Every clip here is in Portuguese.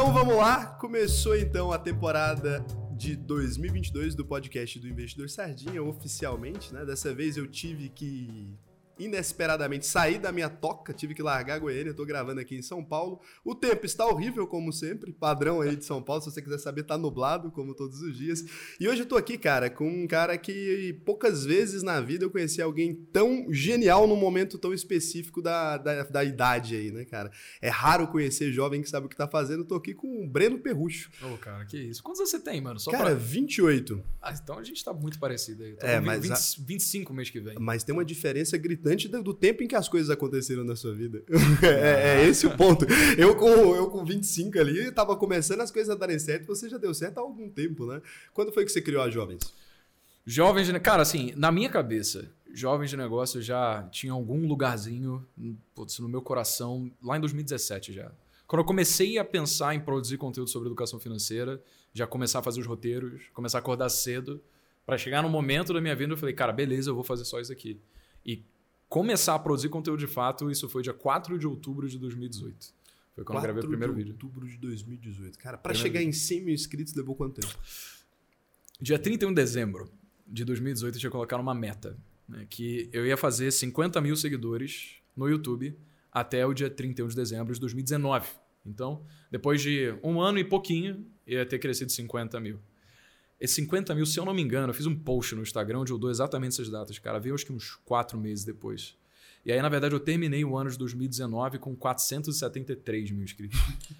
Então vamos lá, começou então a temporada de 2022 do podcast do Investidor Sardinha, oficialmente, né? Dessa vez eu tive que inesperadamente saí da minha toca, tive que largar a Goiânia, tô gravando aqui em São Paulo. O tempo está horrível, como sempre, padrão aí de São Paulo, se você quiser saber, tá nublado, como todos os dias. E hoje eu tô aqui, cara, com um cara que poucas vezes na vida eu conheci alguém tão genial num momento tão específico da, da, da idade aí, né, cara? É raro conhecer jovem que sabe o que tá fazendo. Eu tô aqui com o Breno Perrucho. Ô, oh, cara, que isso. Quantos anos você tem, mano? Só cara, pra... 28. Ah, então a gente tá muito parecido aí. É, mas 20, a... 25 mês que vem. Mas tem uma diferença gritante do tempo em que as coisas aconteceram na sua vida. é, é, esse o ponto. Eu com, eu com 25 ali, tava começando as coisas a darem certo, você já deu certo há algum tempo, né? Quando foi que você criou a Jovens? Jovens de... Cara, assim, na minha cabeça, Jovens de Negócio já tinha algum lugarzinho putz, no meu coração lá em 2017 já. Quando eu comecei a pensar em produzir conteúdo sobre educação financeira, já começar a fazer os roteiros, começar a acordar cedo, para chegar no momento da minha vida eu falei, cara, beleza, eu vou fazer só isso aqui. E começar a produzir conteúdo de fato, isso foi dia 4 de outubro de 2018. Foi quando eu gravei o primeiro vídeo. 4 de outubro de 2018. Cara, para chegar vídeo. em 100 mil inscritos levou quanto tempo? Dia 31 de dezembro de 2018 eu tinha colocado uma meta. Né, que eu ia fazer 50 mil seguidores no YouTube até o dia 31 de dezembro de 2019. Então, depois de um ano e pouquinho, ia ter crescido 50 mil. Esses 50 mil, se eu não me engano, eu fiz um post no Instagram onde eu dou exatamente essas datas, cara. Veio acho que uns quatro meses depois. E aí, na verdade, eu terminei o ano de 2019 com 473 mil inscritos.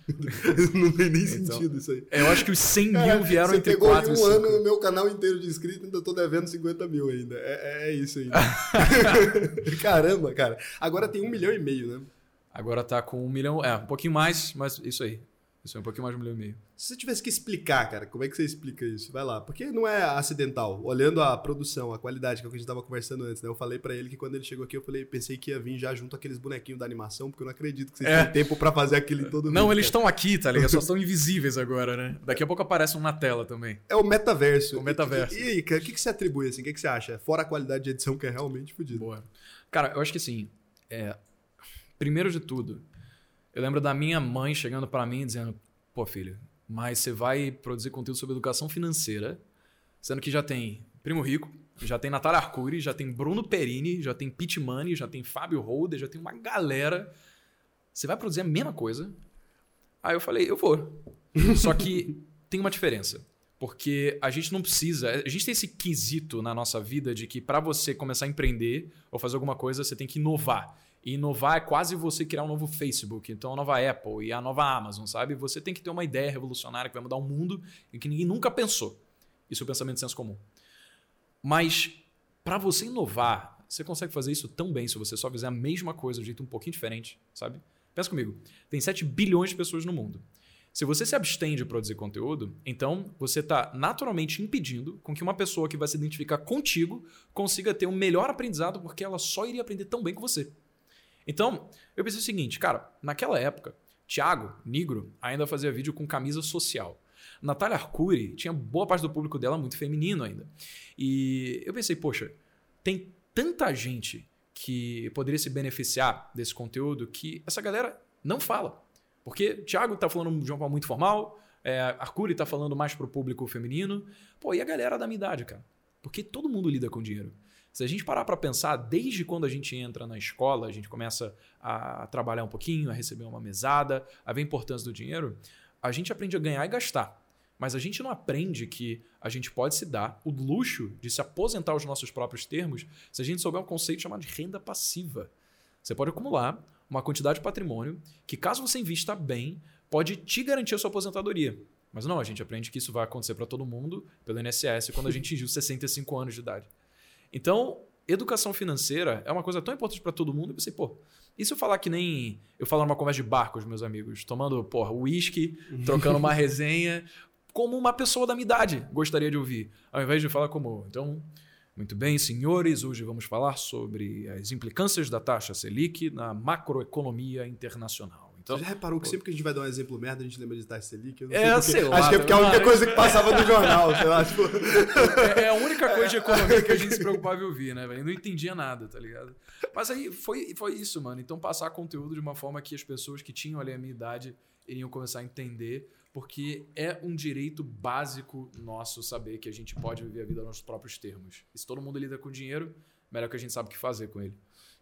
não tem nem então, sentido isso aí. Eu acho que os 100 mil vieram entre 4 e 5. um ano no meu canal inteiro de inscritos, ainda tô devendo 50 mil ainda. É, é isso aí. Caramba, cara. Agora tem um milhão e meio, né? Agora tá com um milhão, é, um pouquinho mais, mas isso aí. Isso é um pouquinho mais de um milhão e meio. Se você tivesse que explicar, cara, como é que você explica isso? Vai lá. Porque não é acidental. Olhando a produção, a qualidade, que é o que a gente estava conversando antes, né? Eu falei para ele que quando ele chegou aqui, eu falei, pensei que ia vir já junto aqueles bonequinhos da animação, porque eu não acredito que vocês é. tempo para fazer aquilo em todo Não, mundo, eles estão aqui, tá ligado? Só estão invisíveis agora, né? Daqui a pouco aparecem um na tela também. É o metaverso. O metaverso. E, e aí, cara, o que, que você atribui, assim? O que, que você acha? Fora a qualidade de edição, que é realmente fodida. Boa. Cara, eu acho que assim, é... primeiro de tudo, eu lembro da minha mãe chegando para mim dizendo Pô, filho, mas você vai produzir conteúdo sobre educação financeira, sendo que já tem Primo Rico, já tem Natália Arcuri, já tem Bruno Perini, já tem Pete Money, já tem Fábio Holder, já tem uma galera. Você vai produzir a mesma coisa? Aí eu falei, eu vou. Só que tem uma diferença. Porque a gente não precisa. A gente tem esse quesito na nossa vida de que para você começar a empreender ou fazer alguma coisa, você tem que inovar. E inovar é quase você criar um novo Facebook, então a nova Apple e a nova Amazon, sabe? Você tem que ter uma ideia revolucionária que vai mudar o mundo e que ninguém nunca pensou. Isso é o pensamento de senso comum. Mas para você inovar, você consegue fazer isso tão bem se você só fizer a mesma coisa de jeito um pouquinho diferente, sabe? Pensa comigo. Tem 7 bilhões de pessoas no mundo. Se você se abstém de produzir conteúdo, então você está naturalmente impedindo com que uma pessoa que vai se identificar contigo consiga ter um melhor aprendizado porque ela só iria aprender tão bem que você. Então, eu pensei o seguinte, cara, naquela época, Thiago, Negro, ainda fazia vídeo com camisa social. Natália Arcuri tinha boa parte do público dela muito feminino ainda. E eu pensei, poxa, tem tanta gente que poderia se beneficiar desse conteúdo que essa galera não fala. Porque Thiago está falando de uma forma muito formal, é, Arcuri está falando mais para o público feminino. Pô, e a galera da minha idade, cara? Porque todo mundo lida com dinheiro. Se a gente parar para pensar, desde quando a gente entra na escola, a gente começa a trabalhar um pouquinho, a receber uma mesada, a ver a importância do dinheiro, a gente aprende a ganhar e gastar. Mas a gente não aprende que a gente pode se dar o luxo de se aposentar aos nossos próprios termos se a gente souber um conceito chamado de renda passiva. Você pode acumular uma quantidade de patrimônio que, caso você invista bem, pode te garantir a sua aposentadoria. Mas não, a gente aprende que isso vai acontecer para todo mundo pelo INSS quando a gente atingiu 65 anos de idade. Então, educação financeira é uma coisa tão importante para todo mundo. Eu pensei, pô, e se eu falar que nem eu falar numa conversa de bar com os meus amigos, tomando, porra, uísque, trocando uma resenha, como uma pessoa da minha idade gostaria de ouvir, ao invés de falar como, então, muito bem, senhores, hoje vamos falar sobre as implicâncias da taxa Selic na macroeconomia internacional. Então, Você já reparou que sempre que a gente vai dar um exemplo merda, a gente lembra de Taxa Selic? Eu não é, sei, sei lá. Acho que é porque é a única coisa que passava no jornal, sei lá. Tipo... É, é, a única coisa de economia que a gente se preocupava em ouvir, né, velho? Não entendia nada, tá ligado? Mas aí foi, foi isso, mano. Então passar conteúdo de uma forma que as pessoas que tinham ali a minha idade iriam começar a entender porque é um direito básico nosso saber que a gente pode viver a vida nos próprios termos. E se todo mundo lida com dinheiro, melhor que a gente sabe o que fazer com ele.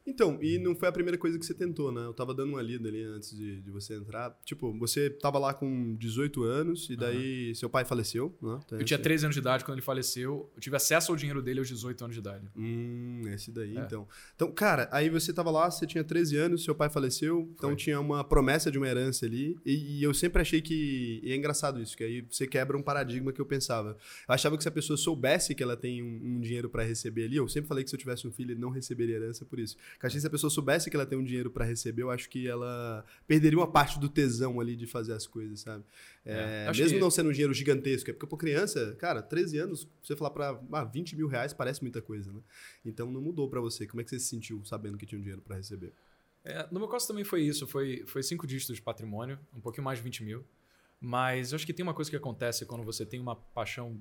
Então, e não foi a primeira coisa que você tentou, né? Eu tava dando uma lida ali antes de, de você entrar. Tipo, você tava lá com 18 anos e daí uhum. seu pai faleceu, né? Então, eu tinha 13 anos de idade quando ele faleceu. Eu tive acesso ao dinheiro dele aos 18 anos de idade. Hum, esse daí, é. então. Então, cara, aí você tava lá, você tinha 13 anos, seu pai faleceu, então foi. tinha uma promessa de uma herança ali. E, e, eu sempre achei que. E é engraçado isso, que aí você quebra um paradigma que eu pensava. Eu achava que se a pessoa soubesse que ela tem um, um dinheiro para receber ali, eu sempre falei que se eu tivesse um filho, ele não receberia herança por isso. Que se a pessoa soubesse que ela tem um dinheiro para receber, eu acho que ela perderia uma parte do tesão ali de fazer as coisas, sabe? É, é, mesmo que... não sendo um dinheiro gigantesco, é porque por criança, cara, 13 anos, você falar para ah, 20 mil reais parece muita coisa, né? Então não mudou para você. Como é que você se sentiu sabendo que tinha um dinheiro para receber? É, no meu caso também foi isso, foi, foi cinco dígitos de patrimônio, um pouquinho mais de 20 mil. Mas eu acho que tem uma coisa que acontece quando você tem uma paixão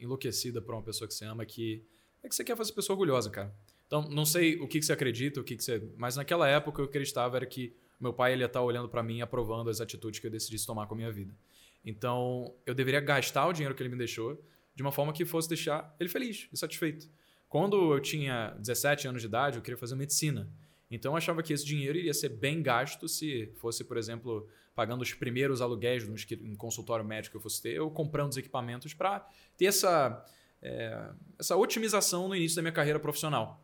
enlouquecida por uma pessoa que você ama, que é que você quer fazer a pessoa orgulhosa, cara. Então, não sei o que, que você acredita, o que, que você. Mas naquela época eu acreditava era que meu pai ele ia estar olhando para mim, aprovando as atitudes que eu decidisse tomar com a minha vida. Então, eu deveria gastar o dinheiro que ele me deixou de uma forma que fosse deixar ele feliz e satisfeito. Quando eu tinha 17 anos de idade, eu queria fazer medicina. Então, eu achava que esse dinheiro iria ser bem gasto se fosse, por exemplo, pagando os primeiros aluguéis no consultório médico que eu fosse ter, ou comprando os equipamentos para ter essa, é, essa otimização no início da minha carreira profissional.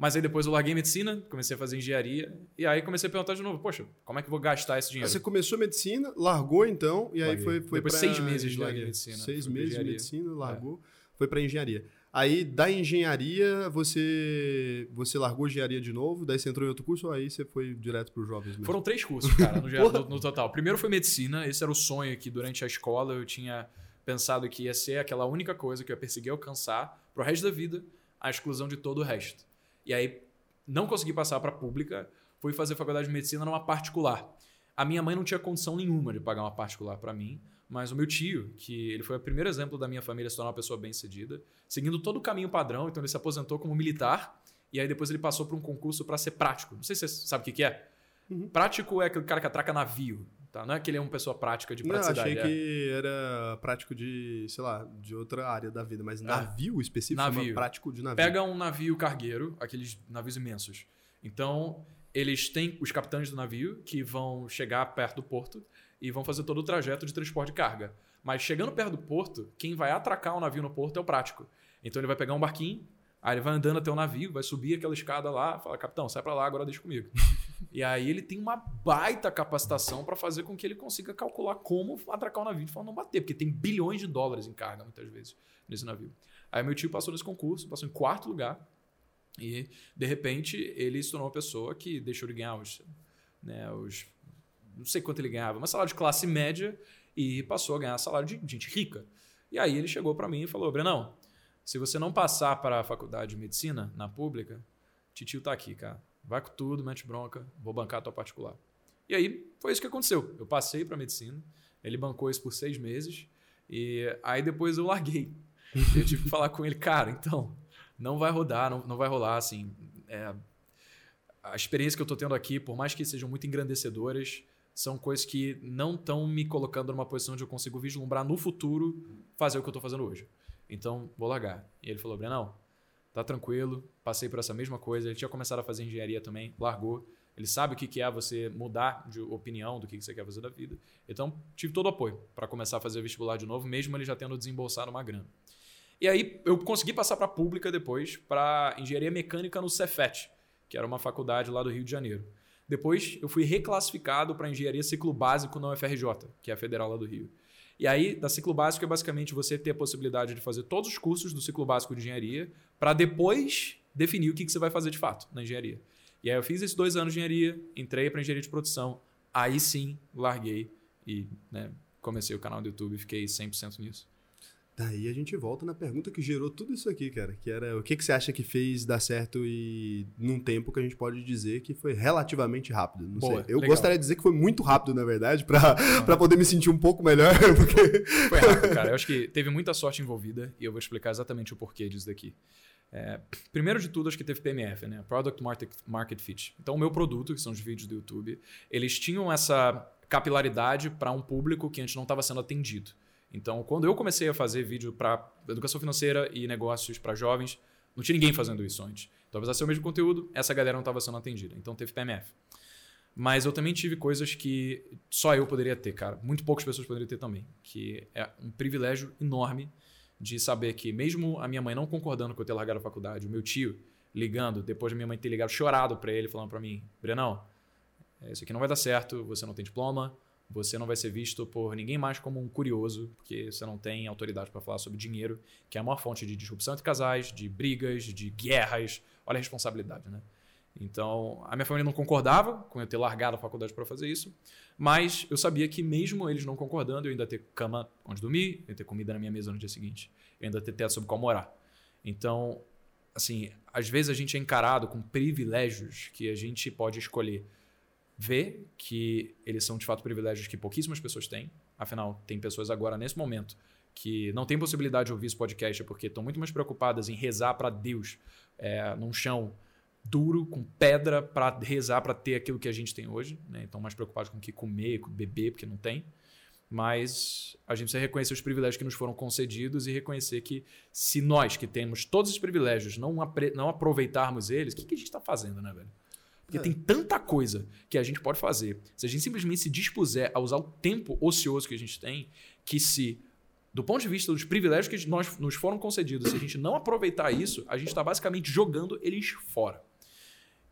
Mas aí depois eu larguei medicina, comecei a fazer engenharia, e aí comecei a perguntar de novo, poxa, como é que eu vou gastar esse dinheiro? Você começou medicina, largou então, e aí foi, foi Depois seis meses de larguei medicina. Seis meses de medicina, largou, é. foi para engenharia. Aí da engenharia você você largou engenharia de novo, daí você entrou em outro curso ou aí você foi direto para os jovens mesmo? Foram três cursos, cara, no, no, no total. O primeiro foi medicina, esse era o sonho que durante a escola eu tinha pensado que ia ser aquela única coisa que eu ia perseguir alcançar pro resto da vida, a exclusão de todo o resto. E aí não consegui passar para a pública, fui fazer faculdade de medicina numa particular. A minha mãe não tinha condição nenhuma de pagar uma particular para mim, mas o meu tio, que ele foi o primeiro exemplo da minha família se tornar uma pessoa bem-sucedida, seguindo todo o caminho padrão, então ele se aposentou como militar e aí depois ele passou para um concurso para ser prático. Não sei se você sabe o que, que é. Uhum. Prático é aquele cara que atraca navio. Tá? Não é que ele é uma pessoa prática de praticidade. Não, achei é. que era prático de, sei lá, de outra área da vida, mas é. navio específico, navio. prático de navio. Pega um navio cargueiro, aqueles navios imensos. Então, eles têm os capitães do navio que vão chegar perto do porto e vão fazer todo o trajeto de transporte de carga. Mas chegando perto do porto, quem vai atracar o navio no porto é o prático. Então ele vai pegar um barquinho, aí ele vai andando até o navio, vai subir aquela escada lá, fala, capitão, sai para lá, agora deixa comigo. E aí ele tem uma baita capacitação para fazer com que ele consiga calcular como atracar o navio de forma não bater, porque tem bilhões de dólares em carga muitas vezes nesse navio. Aí meu tio passou nesse concurso, passou em quarto lugar e de repente ele se tornou uma pessoa que deixou de ganhar os, né, os não sei quanto ele ganhava, mas salário de classe média e passou a ganhar salário de gente rica. E aí ele chegou para mim e falou: Brenão, se você não passar para a faculdade de medicina na pública, titio tá aqui, cara Vai com tudo, mete bronca, vou bancar a tua particular. E aí foi isso que aconteceu. Eu passei para medicina, ele bancou isso por seis meses, e aí depois eu larguei. eu tive que falar com ele, cara, então, não vai rodar, não, não vai rolar, assim. É, a experiência que eu estou tendo aqui, por mais que sejam muito engrandecedoras, são coisas que não estão me colocando numa posição onde eu consigo vislumbrar no futuro fazer o que eu estou fazendo hoje. Então, vou largar. E ele falou, Brenão, tá tranquilo, passei por essa mesma coisa. Ele tinha começado a fazer engenharia também, largou. Ele sabe o que é você mudar de opinião do que você quer fazer da vida. Então, tive todo o apoio para começar a fazer vestibular de novo, mesmo ele já tendo desembolsado uma grana. E aí, eu consegui passar para a pública depois, para engenharia mecânica no Cefet, que era uma faculdade lá do Rio de Janeiro. Depois, eu fui reclassificado para engenharia ciclo básico na UFRJ, que é a federal lá do Rio. E aí, da ciclo básico é basicamente você ter a possibilidade de fazer todos os cursos do ciclo básico de engenharia para depois definir o que, que você vai fazer de fato na engenharia. E aí eu fiz esses dois anos de engenharia, entrei para engenharia de produção, aí sim larguei e né, comecei o canal do YouTube e fiquei 100% nisso. Daí a gente volta na pergunta que gerou tudo isso aqui, cara. Que era o que, que você acha que fez dar certo e num tempo que a gente pode dizer que foi relativamente rápido. Não Boa, sei. Eu legal. gostaria de dizer que foi muito rápido, na verdade, pra, pra poder me sentir um pouco melhor. Porque... Foi rápido, cara. Eu acho que teve muita sorte envolvida e eu vou explicar exatamente o porquê disso daqui. É, primeiro de tudo, acho que teve PMF, né? Product Market, Market Fit. Então, o meu produto, que são os vídeos do YouTube, eles tinham essa capilaridade para um público que antes não estava sendo atendido. Então, quando eu comecei a fazer vídeo para educação financeira e negócios para jovens, não tinha ninguém fazendo isso antes. Então, apesar de ser o mesmo conteúdo, essa galera não estava sendo atendida. Então, teve PMF. Mas eu também tive coisas que só eu poderia ter, cara. Muito poucas pessoas poderiam ter também. Que é um privilégio enorme de saber que, mesmo a minha mãe não concordando com eu ter largado a faculdade, o meu tio ligando, depois da minha mãe ter ligado chorado para ele, falando para mim: Brenão, isso aqui não vai dar certo, você não tem diploma, você não vai ser visto por ninguém mais como um curioso, porque você não tem autoridade para falar sobre dinheiro, que é a maior fonte de disrupção entre casais, de brigas, de guerras. Olha a responsabilidade, né? Então, a minha família não concordava com eu ter largado a faculdade para fazer isso, mas eu sabia que mesmo eles não concordando, eu ainda ter cama onde dormir, eu ter comida na minha mesa no dia seguinte, eu ainda ter teto sobre qual morar. Então, assim, às vezes a gente é encarado com privilégios que a gente pode escolher ver que eles são de fato privilégios que pouquíssimas pessoas têm. Afinal, tem pessoas agora nesse momento que não têm possibilidade de ouvir esse podcast porque estão muito mais preocupadas em rezar para Deus é, num chão duro, com pedra, para rezar para ter aquilo que a gente tem hoje. Né? Então, mais preocupados com o que comer, com beber, porque não tem. Mas a gente precisa reconhecer os privilégios que nos foram concedidos e reconhecer que se nós que temos todos os privilégios não, não aproveitarmos eles, o que, que a gente está fazendo, né, velho? Porque é. tem tanta coisa que a gente pode fazer. Se a gente simplesmente se dispuser a usar o tempo ocioso que a gente tem, que se, do ponto de vista dos privilégios que nós, nos foram concedidos, se a gente não aproveitar isso, a gente está basicamente jogando eles fora.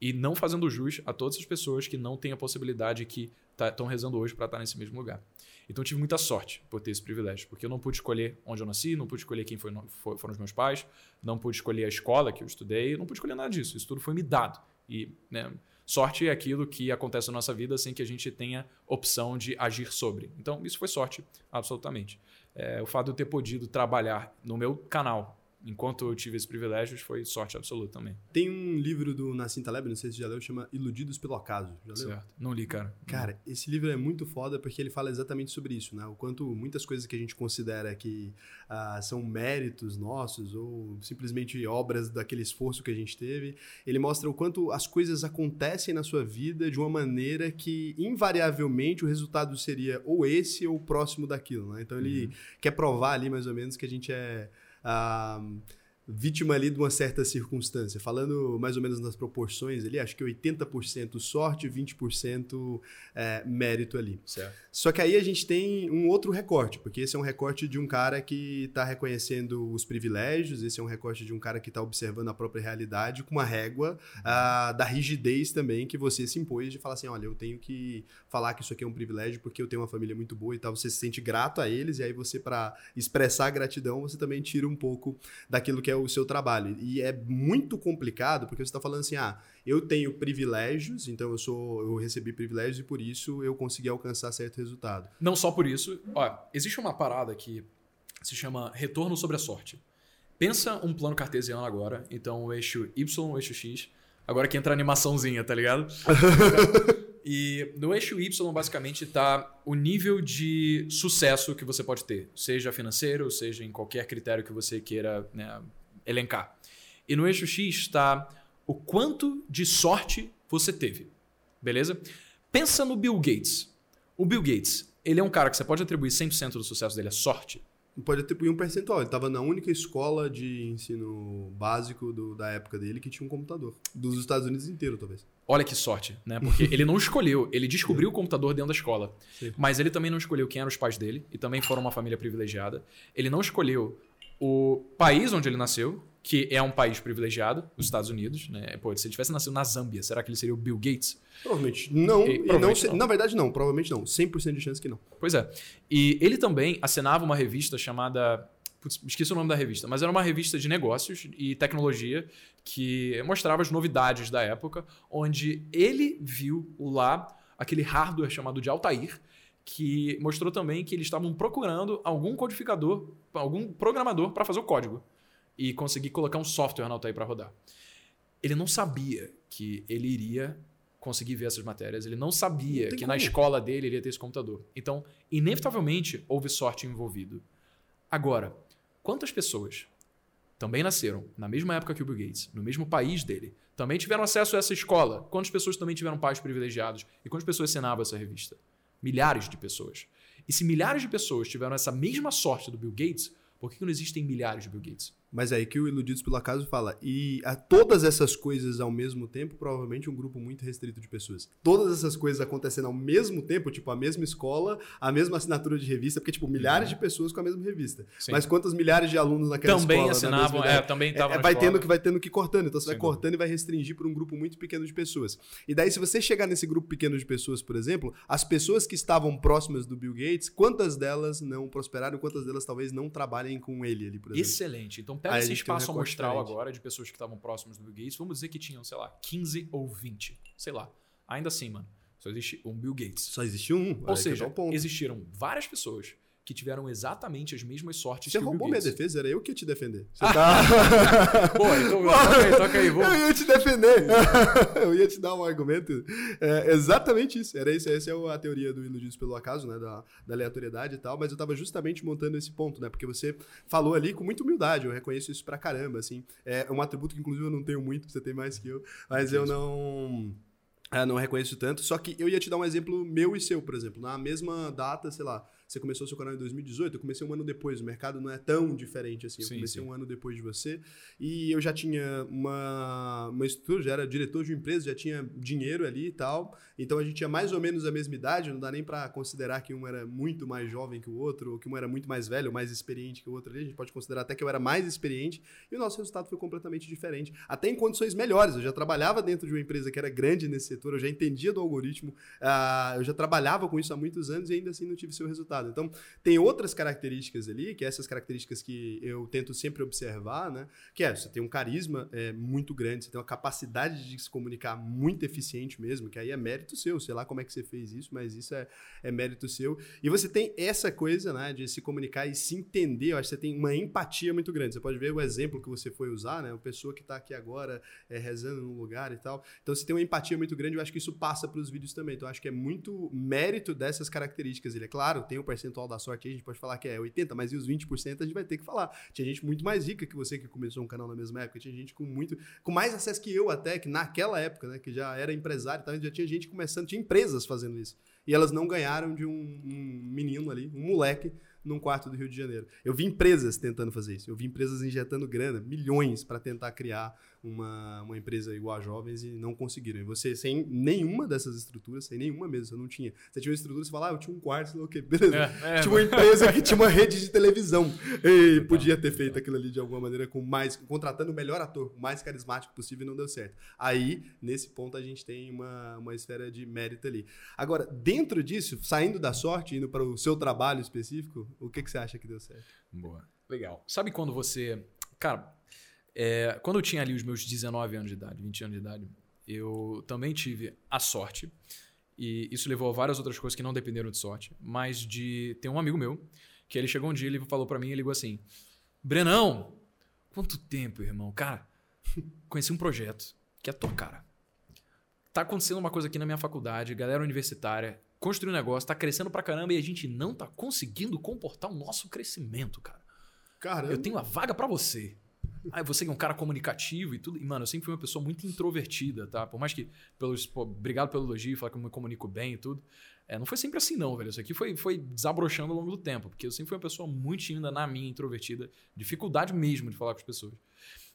E não fazendo jus a todas as pessoas que não têm a possibilidade que estão tá, rezando hoje para estar nesse mesmo lugar. Então eu tive muita sorte por ter esse privilégio, porque eu não pude escolher onde eu nasci, não pude escolher quem foi, foram os meus pais, não pude escolher a escola que eu estudei, não pude escolher nada disso. Isso tudo foi me dado. E né, sorte é aquilo que acontece na nossa vida sem que a gente tenha opção de agir sobre. Então isso foi sorte, absolutamente. É, o fato de eu ter podido trabalhar no meu canal enquanto eu tive esses privilégios, foi sorte absoluta também. Tem um livro do Nassim Taleb, não sei se você já leu, chama Iludidos pelo Acaso. Já leu? Certo. Não li, cara. Cara, esse livro é muito foda porque ele fala exatamente sobre isso, né? O quanto muitas coisas que a gente considera que ah, são méritos nossos ou simplesmente obras daquele esforço que a gente teve, ele mostra o quanto as coisas acontecem na sua vida de uma maneira que, invariavelmente, o resultado seria ou esse ou próximo daquilo, né? Então ele uhum. quer provar ali, mais ou menos, que a gente é um, vítima ali de uma certa circunstância. Falando mais ou menos nas proporções ali, acho que 80% sorte, 20% é, mérito ali. Certo. Só que aí a gente tem um outro recorte, porque esse é um recorte de um cara que está reconhecendo os privilégios, esse é um recorte de um cara que está observando a própria realidade com uma régua uh, da rigidez também que você se impôs de falar assim, olha, eu tenho que falar que isso aqui é um privilégio porque eu tenho uma família muito boa e tal. Você se sente grato a eles e aí você, para expressar a gratidão, você também tira um pouco daquilo que é o seu trabalho. E é muito complicado porque você está falando assim, ah, eu tenho privilégios, então eu sou, eu recebi privilégios e por isso eu consegui alcançar certo resultado. Não só por isso. Ó, existe uma parada que se chama retorno sobre a sorte. Pensa um plano cartesiano agora, então o eixo Y, o eixo X. Agora que entra a animaçãozinha, tá ligado? E no eixo Y, basicamente, está o nível de sucesso que você pode ter, seja financeiro, seja em qualquer critério que você queira né, elencar. E no eixo X está o quanto de sorte você teve. Beleza? Pensa no Bill Gates. O Bill Gates, ele é um cara que você pode atribuir 100% do sucesso dele à sorte? Pode atribuir um percentual. Ele estava na única escola de ensino básico do, da época dele que tinha um computador. Dos Estados Unidos inteiro, talvez. Olha que sorte, né? Porque ele não escolheu, ele descobriu o computador dentro da escola. Sim. Mas ele também não escolheu quem eram os pais dele, e também foram uma família privilegiada. Ele não escolheu o país onde ele nasceu, que é um país privilegiado, os Estados Unidos, né? Pô, se ele tivesse nascido na Zâmbia, será que ele seria o Bill Gates? Provavelmente não. E, provavelmente não, não. Na verdade, não. Provavelmente não. 100% de chance que não. Pois é. E ele também assinava uma revista chamada. Putz, esqueci o nome da revista, mas era uma revista de negócios e tecnologia que mostrava as novidades da época, onde ele viu lá aquele hardware chamado de Altair, que mostrou também que eles estavam procurando algum codificador, algum programador para fazer o código e conseguir colocar um software na UTI para rodar. Ele não sabia que ele iria conseguir ver essas matérias, ele não sabia Não que como. na escola dele ele ia ter esse computador. Então, inevitavelmente, houve sorte envolvido. Agora, quantas pessoas também nasceram na mesma época que o Bill Gates, no mesmo país dele, também tiveram acesso a essa escola? Quantas pessoas também tiveram pais privilegiados? E quantas pessoas assinavam essa revista? Milhares de pessoas. E se milhares de pessoas tiveram essa mesma sorte do Bill Gates, por que não existem milhares de Bill Gates? Mas é aí que o Iludidos pelo Acaso fala. E a todas essas coisas ao mesmo tempo, provavelmente um grupo muito restrito de pessoas. Todas essas coisas acontecendo ao mesmo tempo, tipo, a mesma escola, a mesma assinatura de revista, porque, tipo, milhares de pessoas com a mesma revista. Sim. Mas quantas milhares de alunos naquela também escola? na assinavam, mesma é, ideia? também É, estavam na vai escola. tendo que vai tendo que cortando, então você vai Sem dúvida. cortando e vai restringir para um grupo muito pequeno de pessoas. E daí, se você chegar nesse grupo pequeno de pessoas, por exemplo, as pessoas que estavam próximas do Bill Gates, quantas delas não prosperaram, quantas delas talvez não trabalhem com ele ali, por exemplo? Excelente. Então pega Aí esse um espaço recorte amostral agora de pessoas que estavam próximas do Bill Gates. Vamos dizer que tinham, sei lá, 15 ou 20. Sei lá. Ainda assim, mano. Só existe um Bill Gates. Só existe um. Ou Aí que seja, existiram várias pessoas que tiveram exatamente as mesmas sortes Você que o Bill roubou minha Gates. defesa, era eu que ia te defender. Você tá... Pô, então toca aí, toca aí. Vamos. Eu ia te defender. eu ia te dar um argumento. É exatamente isso. Era isso. Essa é a teoria do Iludidos pelo Acaso, né? Da, da aleatoriedade e tal. Mas eu tava justamente montando esse ponto, né? Porque você falou ali com muita humildade. Eu reconheço isso pra caramba, assim. É um atributo que, inclusive, eu não tenho muito. Você tem mais que eu. Mas eu não... Ah, não reconheço tanto. Só que eu ia te dar um exemplo meu e seu, por exemplo. Na mesma data, sei lá, você começou seu canal em 2018, eu comecei um ano depois. O mercado não é tão diferente assim. Eu Sim, comecei sim. um ano depois de você. E eu já tinha uma, uma estrutura, já era diretor de uma empresa, já tinha dinheiro ali e tal. Então a gente tinha mais ou menos a mesma idade. Não dá nem pra considerar que um era muito mais jovem que o outro, ou que um era muito mais velho, ou mais experiente que o outro ali. A gente pode considerar até que eu era mais experiente. E o nosso resultado foi completamente diferente. Até em condições melhores. Eu já trabalhava dentro de uma empresa que era grande nesse setor, eu já entendia do algoritmo, ah, eu já trabalhava com isso há muitos anos e ainda assim não tive seu resultado. Então, tem outras características ali, que essas características que eu tento sempre observar, né? Que é, você tem um carisma é, muito grande, você tem uma capacidade de se comunicar muito eficiente mesmo, que aí é mérito seu, sei lá como é que você fez isso, mas isso é, é mérito seu. E você tem essa coisa, né, de se comunicar e se entender, eu acho que você tem uma empatia muito grande. Você pode ver o exemplo que você foi usar, né? Uma pessoa que está aqui agora é, rezando num lugar e tal. Então você tem uma empatia muito grande, eu acho que isso passa para os vídeos também. Então acho que é muito mérito dessas características. Ele é claro, tem o percentual da sorte a gente pode falar que é 80, mas e os 20% a gente vai ter que falar. Tinha gente muito mais rica que você que começou um canal na mesma época, tinha gente com muito com mais acesso que eu até, que naquela época, né, que já era empresário e tal, já tinha gente começando, tinha empresas fazendo isso. E elas não ganharam de um, um menino ali, um moleque num quarto do Rio de Janeiro. Eu vi empresas tentando fazer isso. Eu vi empresas injetando grana, milhões, para tentar criar uma, uma empresa igual a Jovens e não conseguiram. E você, sem nenhuma dessas estruturas, sem nenhuma mesmo, você não tinha. Você tinha uma estrutura, você fala, ah, eu tinha um quarto, sei lá o quê. Beleza. É, é, tinha uma empresa que tinha uma rede de televisão. E podia ter feito aquilo ali de alguma maneira com mais, contratando o melhor ator, o mais carismático possível e não deu certo. Aí, nesse ponto, a gente tem uma, uma esfera de mérito ali. Agora, dentro disso, saindo da sorte, indo para o seu trabalho específico, o que, que você acha que deu certo? Boa. Legal. Sabe quando você. Cara, é, quando eu tinha ali os meus 19 anos de idade, 20 anos de idade, eu também tive a sorte, e isso levou a várias outras coisas que não dependeram de sorte, mas de ter um amigo meu, que ele chegou um dia, ele falou pra mim, ele ligou assim: Brenão, quanto tempo, irmão? Cara, conheci um projeto que é tua cara. Tá acontecendo uma coisa aqui na minha faculdade, galera universitária, construiu um negócio, tá crescendo pra caramba e a gente não tá conseguindo comportar o nosso crescimento, cara. Caramba. Eu tenho uma vaga pra você. Aí você é um cara comunicativo e tudo. E, mano, eu sempre fui uma pessoa muito introvertida, tá? Por mais que. Pelos, pô, obrigado pelo elogio, falar que eu me comunico bem e tudo. É, não foi sempre assim, não, velho. Isso aqui foi, foi desabrochando ao longo do tempo. Porque eu sempre fui uma pessoa muito tímida na minha introvertida. Dificuldade mesmo de falar com as pessoas.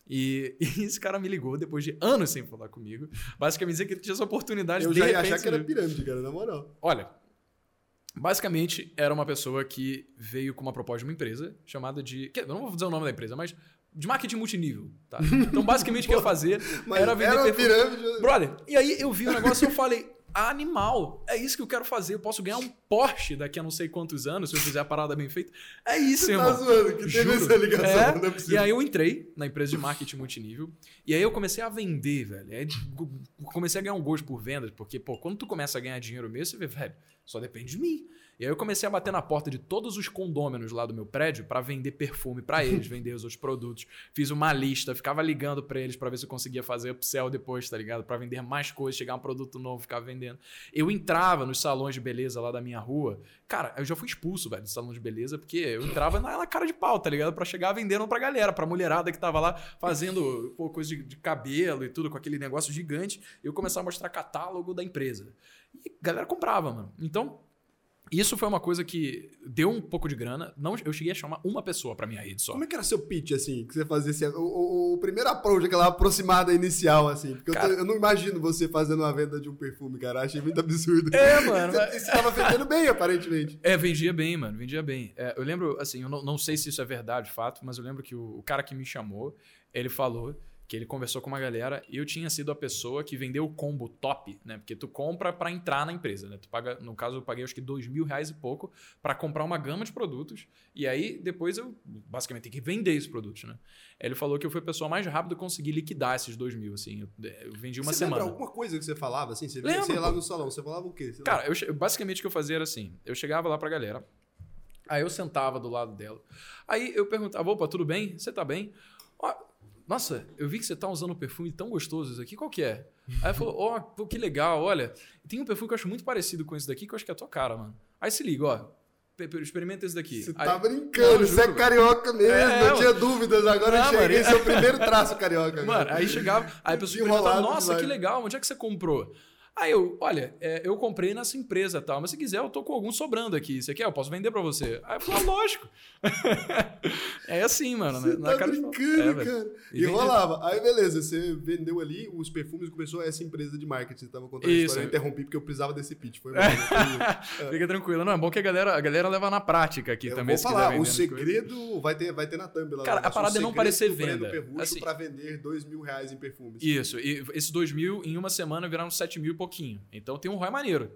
E, e esse cara me ligou depois de anos sem falar comigo. Basicamente dizer que ele tinha essa oportunidade Eu de já ia repente, achar que era pirâmide, cara, na moral. Olha, basicamente era uma pessoa que veio com uma proposta de uma empresa chamada de. Eu não vou dizer o nome da empresa, mas de marketing multinível. Tá? Então, basicamente, o que eu ia fazer Mas era vender perfume. pirâmide. Brother, e aí eu vi o negócio e eu falei. animal. É isso que eu quero fazer. Eu posso ganhar um Porsche daqui a não sei quantos anos se eu fizer a parada bem feita. É isso, irmão. Tá zoando, que teve essa ligação. É, não é e aí eu entrei na empresa de marketing multinível. E aí eu comecei a vender, velho. Aí gu- comecei a ganhar um gosto por vendas. Porque, pô, quando tu começa a ganhar dinheiro mesmo, você vê, velho, só depende de mim. E aí eu comecei a bater na porta de todos os condôminos lá do meu prédio para vender perfume para eles, vender os outros produtos. Fiz uma lista, ficava ligando para eles para ver se eu conseguia fazer upsell depois, tá ligado? Para vender mais coisas, chegar um produto novo, ficar vendendo. Eu entrava nos salões de beleza lá da minha rua. Cara, eu já fui expulso, velho, do salão de beleza, porque eu entrava na, na cara de pau, tá ligado? Pra chegar vendendo pra galera, pra mulherada que tava lá fazendo pô, coisa de, de cabelo e tudo, com aquele negócio gigante. Eu começava a mostrar catálogo da empresa. E a galera comprava, mano. Então, isso foi uma coisa que deu um pouco de grana. Não, eu cheguei a chamar uma pessoa pra minha rede só. Como é que era seu pitch, assim, que você fazia o, o, o primeiro approach, aquela aproximada inicial, assim? Porque eu, tô- Cara- eu não imagino você fazendo uma venda de um perfume, cara. Achei muito absurdo. É, mano. Você, você tava vendendo bem, aparentemente. É, vendia bem, mano, vendia bem. É, eu lembro, assim, eu não, não sei se isso é verdade, de fato, mas eu lembro que o, o cara que me chamou, ele falou que ele conversou com uma galera e eu tinha sido a pessoa que vendeu o combo top, né? Porque tu compra pra entrar na empresa, né? Tu paga, no caso, eu paguei acho que dois mil reais e pouco pra comprar uma gama de produtos e aí depois eu basicamente tenho que vender esses produtos, né? Ele falou que eu fui a pessoa mais rápida a conseguir liquidar esses dois mil, assim. Eu, eu vendi uma você semana. lembra alguma coisa que você falava, assim? Você, via, Lembro, você ia lá no salão, você falava o quê? Lá. Cara, eu basicamente o que eu fazia era assim: eu chegava lá pra galera, aí eu sentava do lado dela, aí eu perguntava: opa, tudo bem? Você tá bem? Nossa, eu vi que você tá usando um perfume tão gostoso isso aqui, qual que é? Aí ela falou: ó, pô, que legal, olha, tem um perfume que eu acho muito parecido com esse daqui, que eu acho que é a tua cara, mano. Aí se liga, ó, pe- pe- experimenta esse daqui. Você Aí- tá brincando, Não, você é carioca mesmo, É, não mano. tinha dúvidas, agora Não, eu cheguei, mano, esse é o primeiro traço carioca. Mano, cara. aí chegava, aí a pessoa perguntava, nossa, demais. que legal, onde é que você comprou? Aí eu, olha, é, eu comprei nessa empresa e tal, mas se quiser eu tô com algum sobrando aqui. Você quer? Eu posso vender pra você. Aí eu falei, ah, lógico. é assim, mano. Você na tá cara brincando, É, cara. E E, rolava. Aí, beleza, você vendeu ali os perfumes e começou essa empresa de marketing. Você tava contando a Isso. história, eu interrompi porque eu precisava desse pitch. Foi entendi. Fica tranquilo. Não, é bom que a galera, a galera leva na prática aqui Eu também. vou falar, o segredo vai ter, vai ter na thumb lá. Cara, né? a parada é não segredo parecer venda. Assim- pra vender dois mil reais em perfumes. Isso, e esses dois mil em uma semana viraram sete mil pouquinho. Então tem um ROI maneiro.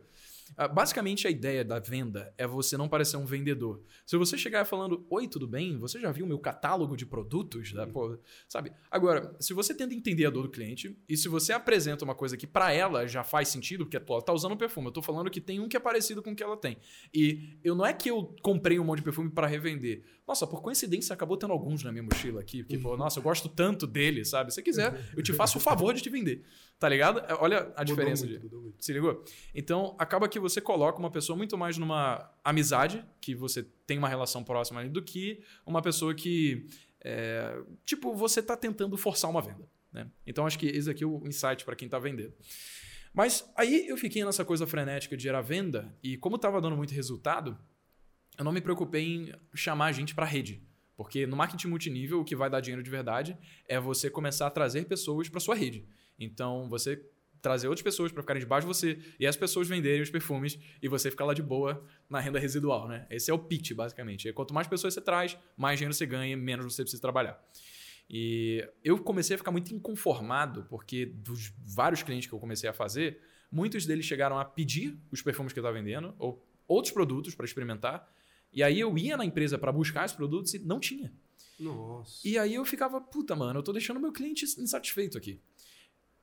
Ah, Basicamente, a ideia da venda é você não parecer um vendedor. Se você chegar falando, oi, tudo bem? Você já viu o meu catálogo de produtos? Da, pô, sabe? Agora, se você tenta entender a dor do cliente e se você apresenta uma coisa que para ela já faz sentido, porque ela tá usando um perfume, eu tô falando que tem um que é parecido com o que ela tem. E eu não é que eu comprei um monte de perfume para revender. Nossa, por coincidência acabou tendo alguns na minha mochila aqui, porque, pô, nossa, eu gosto tanto dele, sabe? Se você quiser, eu te faço o favor de te vender. Tá ligado? É, Olha a Mudou diferença muito, de. muito. Se ligou? Então, acaba que você coloca uma pessoa muito mais numa amizade, que você tem uma relação próxima ali, do que uma pessoa que, é, tipo, você tá tentando forçar uma venda. Né? Então, acho que esse aqui é o insight para quem tá vendendo. Mas aí eu fiquei nessa coisa frenética de gerar venda, e como estava dando muito resultado, eu não me preocupei em chamar a gente para rede. Porque no marketing multinível, o que vai dar dinheiro de verdade é você começar a trazer pessoas para sua rede. Então, você trazer outras pessoas para ficarem debaixo de você e as pessoas venderem os perfumes e você ficar lá de boa na renda residual, né? Esse é o pitch, basicamente. E quanto mais pessoas você traz, mais dinheiro você ganha, menos você precisa trabalhar. E eu comecei a ficar muito inconformado, porque dos vários clientes que eu comecei a fazer, muitos deles chegaram a pedir os perfumes que eu estava vendendo, ou outros produtos para experimentar. E aí eu ia na empresa para buscar os produtos e não tinha. Nossa. E aí eu ficava, puta, mano, eu tô deixando meu cliente insatisfeito aqui.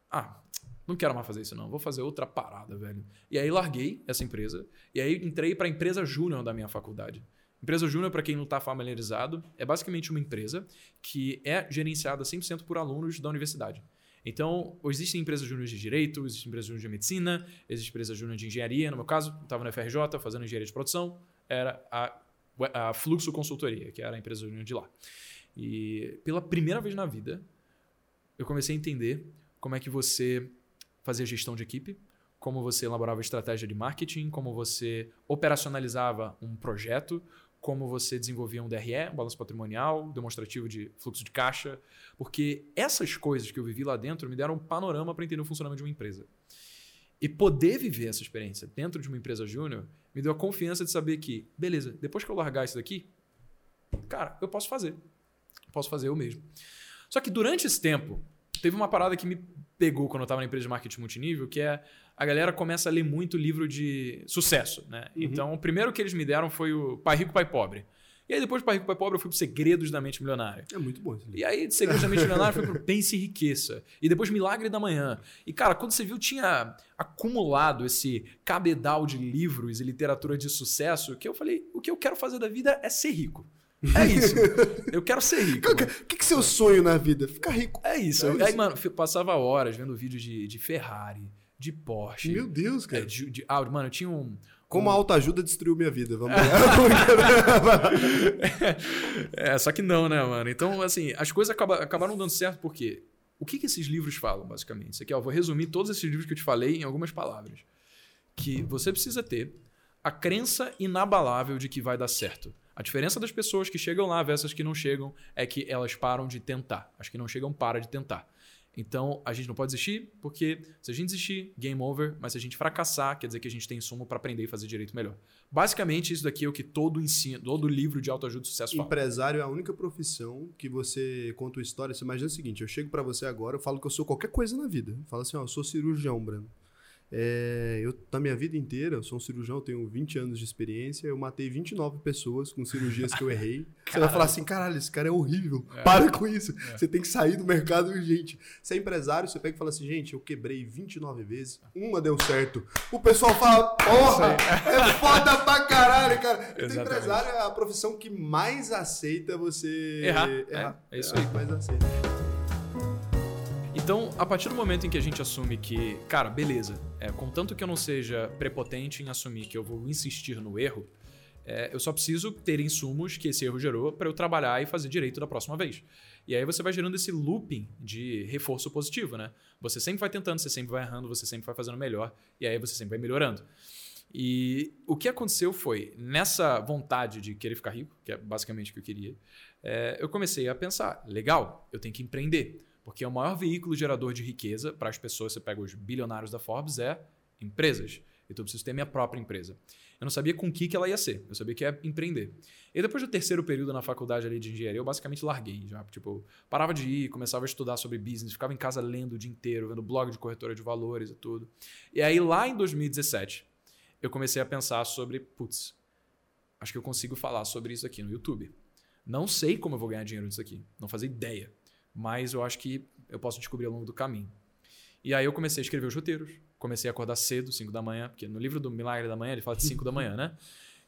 Ah, não quero mais fazer isso não, vou fazer outra parada, velho. E aí larguei essa empresa e aí entrei para a empresa júnior da minha faculdade. Empresa júnior, para quem não está familiarizado, é basicamente uma empresa que é gerenciada 100% por alunos da universidade. Então, existem empresas júnior de direito, existem empresas júnior de medicina, existem empresas júnior de engenharia. No meu caso, estava na FRJ fazendo engenharia de produção, era a, a Fluxo Consultoria, que era a empresa de lá. E pela primeira vez na vida, eu comecei a entender como é que você fazia gestão de equipe, como você elaborava estratégia de marketing, como você operacionalizava um projeto, como você desenvolvia um DRE, um balanço patrimonial, demonstrativo de fluxo de caixa, porque essas coisas que eu vivi lá dentro me deram um panorama para entender o funcionamento de uma empresa. E poder viver essa experiência dentro de uma empresa júnior me deu a confiança de saber que, beleza, depois que eu largar isso daqui, cara, eu posso fazer. Posso fazer eu mesmo. Só que durante esse tempo, teve uma parada que me pegou quando eu estava na empresa de marketing multinível, que é a galera começa a ler muito livro de sucesso, né? Uhum. Então, o primeiro que eles me deram foi o Pai Rico, Pai Pobre. E aí, depois do Pai Rico, Pai Pobre, eu fui pro Segredos da Mente Milionária. É muito bom esse livro. E aí, de Segredos da Mente Milionária, foi pro Pense e Riqueza. E depois Milagre da Manhã. E, cara, quando você viu, tinha acumulado esse cabedal de livros e literatura de sucesso, que eu falei, o que eu quero fazer da vida é ser rico. É isso. eu quero ser rico. O que, que, que é seu sonho na vida? Ficar rico. É isso. É aí, isso. mano, eu passava horas vendo vídeo de, de Ferrari, de Porsche. Meu Deus, é, cara. de, de áudio. Mano, eu tinha um. Como a autoajuda destruiu minha vida. Vamos lá. É, só que não, né, mano? Então, assim, as coisas acaba- acabaram dando certo porque. O que, que esses livros falam, basicamente? Isso aqui, ó, vou resumir todos esses livros que eu te falei em algumas palavras. Que você precisa ter a crença inabalável de que vai dar certo. A diferença das pessoas que chegam lá versus as que não chegam é que elas param de tentar. As que não chegam param de tentar. Então, a gente não pode desistir, porque se a gente desistir, game over, mas se a gente fracassar, quer dizer que a gente tem insumo para aprender e fazer direito melhor. Basicamente, isso daqui é o que todo ensino, todo livro de autoajuda de sucesso fala. Empresário é a única profissão que você conta uma história. Você imagina o seguinte: eu chego pra você agora, eu falo que eu sou qualquer coisa na vida. Eu falo assim, ó, eu sou cirurgião, Breno. É, eu, na minha vida inteira, eu sou um cirurgião, eu tenho 20 anos de experiência, eu matei 29 pessoas com cirurgias que eu errei. Você vai falar assim, caralho, esse cara é horrível. Para com isso. Você tem que sair do mercado urgente. Você é empresário, você pega e fala assim, gente, eu quebrei 29 vezes, uma deu certo. O pessoal fala, porra, é foda pra caralho, cara. Então, empresário é a profissão que mais aceita você Errar. É, é isso aí. que mais aceita. Então, a partir do momento em que a gente assume que, cara, beleza, é, contanto que eu não seja prepotente em assumir que eu vou insistir no erro, é, eu só preciso ter insumos que esse erro gerou para eu trabalhar e fazer direito da próxima vez. E aí você vai gerando esse looping de reforço positivo, né? Você sempre vai tentando, você sempre vai errando, você sempre vai fazendo melhor, e aí você sempre vai melhorando. E o que aconteceu foi, nessa vontade de querer ficar rico, que é basicamente o que eu queria, é, eu comecei a pensar: legal, eu tenho que empreender. Porque o maior veículo gerador de riqueza para as pessoas, você pega os bilionários da Forbes, é empresas. Então eu preciso ter minha própria empresa. Eu não sabia com que, que ela ia ser, eu sabia que ia empreender. E depois do terceiro período na faculdade ali de engenharia, eu basicamente larguei já. Tipo, parava de ir, começava a estudar sobre business, ficava em casa lendo o dia inteiro, vendo blog de corretora de valores e tudo. E aí lá em 2017, eu comecei a pensar sobre, putz, acho que eu consigo falar sobre isso aqui no YouTube. Não sei como eu vou ganhar dinheiro disso aqui, não fazia ideia, mas eu acho que eu posso descobrir ao longo do caminho. E aí eu comecei a escrever os roteiros, comecei a acordar cedo, 5 da manhã, porque no livro do Milagre da Manhã ele fala de 5 da manhã, né?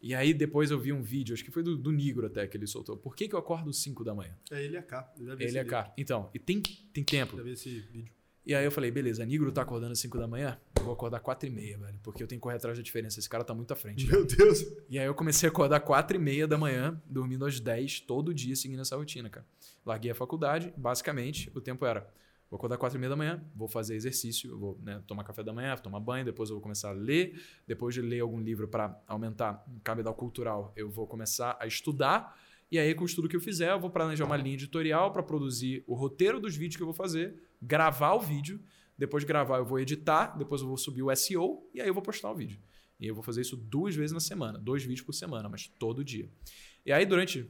E aí depois eu vi um vídeo, acho que foi do, do Nigro até que ele soltou. Por que, que eu acordo 5 da manhã? É ele é cá. Ele é cá. Então, e tem, tem tempo. Já vi esse vídeo. E aí eu falei, beleza, Nigro tá acordando às 5 da manhã, eu vou acordar 4 e meia, velho, porque eu tenho que correr atrás da diferença. Esse cara tá muito à frente. Meu Deus. E aí eu comecei a acordar 4 e meia da manhã, dormindo às 10, todo dia seguindo essa rotina, cara. Larguei a faculdade, basicamente, o tempo era, vou acordar 4 e meia da manhã, vou fazer exercício, vou né, tomar café da manhã, tomar banho, depois eu vou começar a ler, depois de ler algum livro para aumentar o cabedal cultural, eu vou começar a estudar, e aí com o estudo que eu fizer, eu vou planejar uma linha editorial para produzir o roteiro dos vídeos que eu vou fazer, gravar o vídeo, depois de gravar eu vou editar, depois eu vou subir o SEO, e aí eu vou postar o vídeo. E eu vou fazer isso duas vezes na semana, dois vídeos por semana, mas todo dia. E aí, durante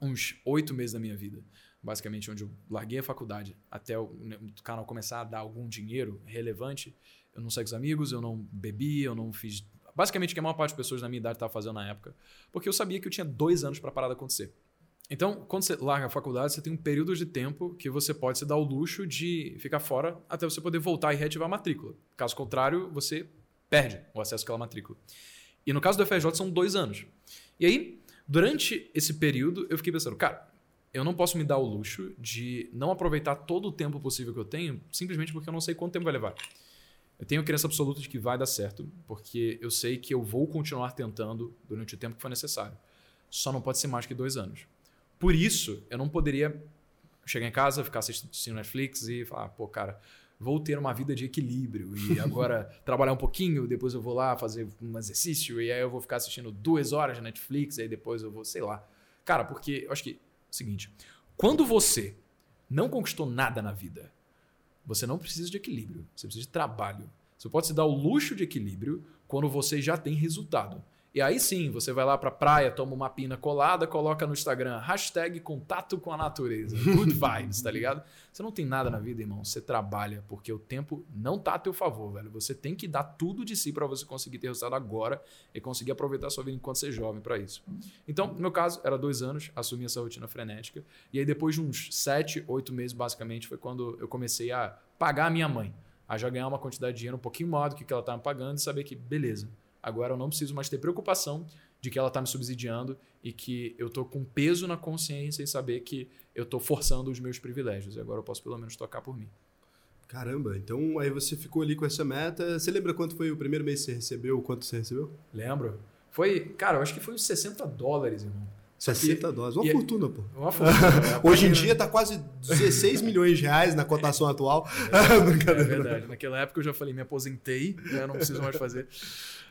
uns oito meses da minha vida, basicamente onde eu larguei a faculdade até o né, canal começar a dar algum dinheiro relevante, eu não saí com os amigos, eu não bebi, eu não fiz. Basicamente o que a maior parte das pessoas da minha idade estava fazendo na época, porque eu sabia que eu tinha dois anos para parar de acontecer. Então, quando você larga a faculdade, você tem um período de tempo que você pode se dar o luxo de ficar fora até você poder voltar e reativar a matrícula. Caso contrário, você perde o acesso àquela matrícula. E no caso do FRJ são dois anos. E aí, durante esse período, eu fiquei pensando, cara, eu não posso me dar o luxo de não aproveitar todo o tempo possível que eu tenho, simplesmente porque eu não sei quanto tempo vai levar. Eu tenho crença absoluta de que vai dar certo, porque eu sei que eu vou continuar tentando durante o tempo que for necessário. Só não pode ser mais que dois anos. Por isso, eu não poderia chegar em casa, ficar assistindo Netflix e falar, pô, cara, vou ter uma vida de equilíbrio e agora trabalhar um pouquinho, depois eu vou lá fazer um exercício e aí eu vou ficar assistindo duas horas de Netflix, aí depois eu vou, sei lá. Cara, porque eu acho que é o seguinte, quando você não conquistou nada na vida, você não precisa de equilíbrio, você precisa de trabalho. Você pode se dar o luxo de equilíbrio quando você já tem resultado. E aí sim, você vai lá pra praia, toma uma pina colada, coloca no Instagram, hashtag contato com a natureza. Good vibes, tá ligado? Você não tem nada na vida, irmão. Você trabalha, porque o tempo não tá a teu favor, velho. Você tem que dar tudo de si para você conseguir ter resultado agora e conseguir aproveitar a sua vida enquanto você é jovem para isso. Então, no meu caso, era dois anos, assumi essa rotina frenética. E aí, depois de uns sete, oito meses, basicamente, foi quando eu comecei a pagar a minha mãe. A já ganhar uma quantidade de dinheiro um pouquinho maior do que ela estava pagando e saber que, beleza, Agora eu não preciso mais ter preocupação de que ela está me subsidiando e que eu estou com peso na consciência em saber que eu estou forçando os meus privilégios. E agora eu posso pelo menos tocar por mim. Caramba, então aí você ficou ali com essa meta. Você lembra quanto foi o primeiro mês que você recebeu? Quanto você recebeu? Lembro. Foi, cara, eu acho que foi uns 60 dólares, irmão. 60 dólares. Uma e, fortuna, pô. Uma fortuna. É, Hoje em dia tá quase 16 milhões de reais na cotação atual. É, é, verdade. Naquela época eu já falei, me aposentei, né? não preciso mais fazer.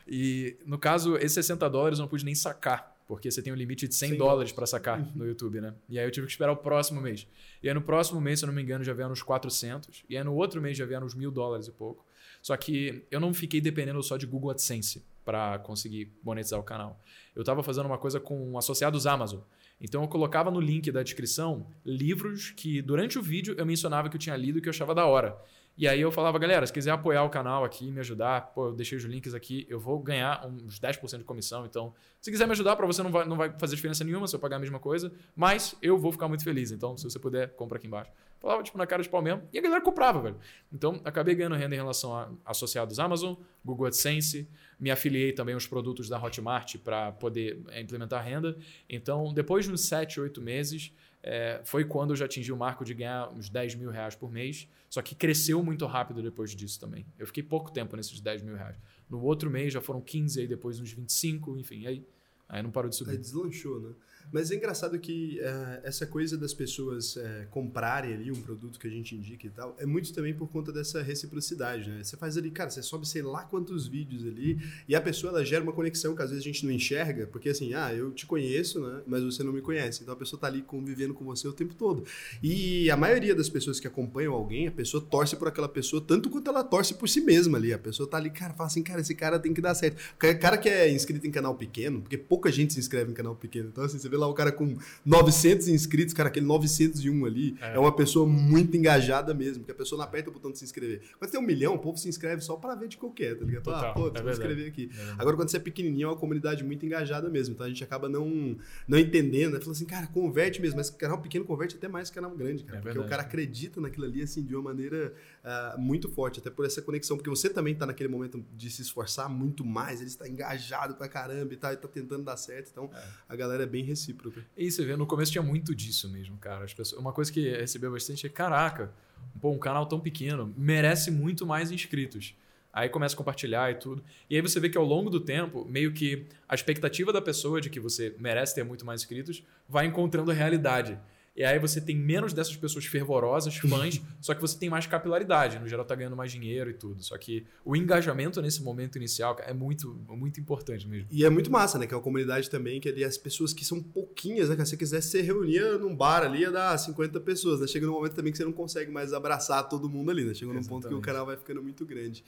E no caso, esses 60 dólares eu não pude nem sacar, porque você tem um limite de 100 dólares para sacar no YouTube, né? E aí eu tive que esperar o próximo mês. E aí no próximo mês, se eu não me engano, já vieram uns 400. E aí no outro mês já vieram uns mil dólares e pouco. Só que eu não fiquei dependendo só de Google AdSense para conseguir monetizar o canal. Eu estava fazendo uma coisa com associados Amazon. Então eu colocava no link da descrição livros que durante o vídeo eu mencionava que eu tinha lido e que eu achava da hora. E aí eu falava, galera, se quiser apoiar o canal aqui me ajudar, pô, eu deixei os links aqui, eu vou ganhar uns 10% de comissão. Então, se quiser me ajudar, para você não vai, não vai fazer diferença nenhuma se eu pagar a mesma coisa, mas eu vou ficar muito feliz. Então, se você puder, compra aqui embaixo. Falava, tipo, na cara de pau mesmo. E a galera comprava, velho. Então, acabei ganhando renda em relação a associados Amazon, Google AdSense. Me afiliei também aos produtos da Hotmart para poder é, implementar renda. Então, depois de uns 7, 8 meses, é, foi quando eu já atingi o marco de ganhar uns 10 mil reais por mês. Só que cresceu muito rápido depois disso também. Eu fiquei pouco tempo nesses 10 mil reais. No outro mês já foram 15, aí depois uns 25, enfim, aí, aí não parou de subir. Aí deslanchou, né? Mas é engraçado que uh, essa coisa das pessoas uh, comprarem ali um produto que a gente indica e tal, é muito também por conta dessa reciprocidade, né? Você faz ali, cara, você sobe sei lá quantos vídeos ali e a pessoa ela gera uma conexão que às vezes a gente não enxerga, porque assim, ah, eu te conheço, né? Mas você não me conhece. Então a pessoa tá ali convivendo com você o tempo todo. E a maioria das pessoas que acompanham alguém, a pessoa torce por aquela pessoa tanto quanto ela torce por si mesma ali. A pessoa tá ali, cara, fala assim, cara, esse cara tem que dar certo. Cara que é inscrito em canal pequeno, porque pouca gente se inscreve em canal pequeno. Então assim, você vê lá o cara com 900 inscritos, cara, aquele 901 ali é, é uma pessoa muito engajada mesmo, porque a pessoa não aperta o botão de se inscrever. Quando tem um milhão, o povo se inscreve só para ver de qualquer, tá ligado? Total, ah, pô, é vou inscrever aqui. É Agora, quando você é pequenininho, é uma comunidade muito engajada mesmo, então a gente acaba não, não entendendo, né? Fala assim, cara, converte mesmo, mas canal pequeno converte até mais que canal grande, cara, é porque verdade. o cara acredita naquilo ali, assim, de uma maneira uh, muito forte, até por essa conexão, porque você também tá naquele momento de se esforçar muito mais, ele está engajado pra caramba e tá, e tá tentando dar certo, então é. a galera é bem recíproca. Você vê, no começo tinha muito disso mesmo, cara. As pessoas, uma coisa que recebeu bastante é: caraca, pô, um canal tão pequeno merece muito mais inscritos. Aí começa a compartilhar e tudo. E aí você vê que ao longo do tempo, meio que a expectativa da pessoa de que você merece ter muito mais inscritos vai encontrando a realidade. E aí você tem menos dessas pessoas fervorosas, fãs, só que você tem mais capilaridade. No geral, tá ganhando mais dinheiro e tudo. Só que o engajamento nesse momento inicial é muito, muito importante mesmo. E é muito massa, né? Que é uma comunidade também, que ali as pessoas que são pouquinhas, né? Que se você quiser se reunir num bar ali, ia dar 50 pessoas, né? Chega num momento também que você não consegue mais abraçar todo mundo ali, né? Chega num ponto que o canal vai ficando muito grande.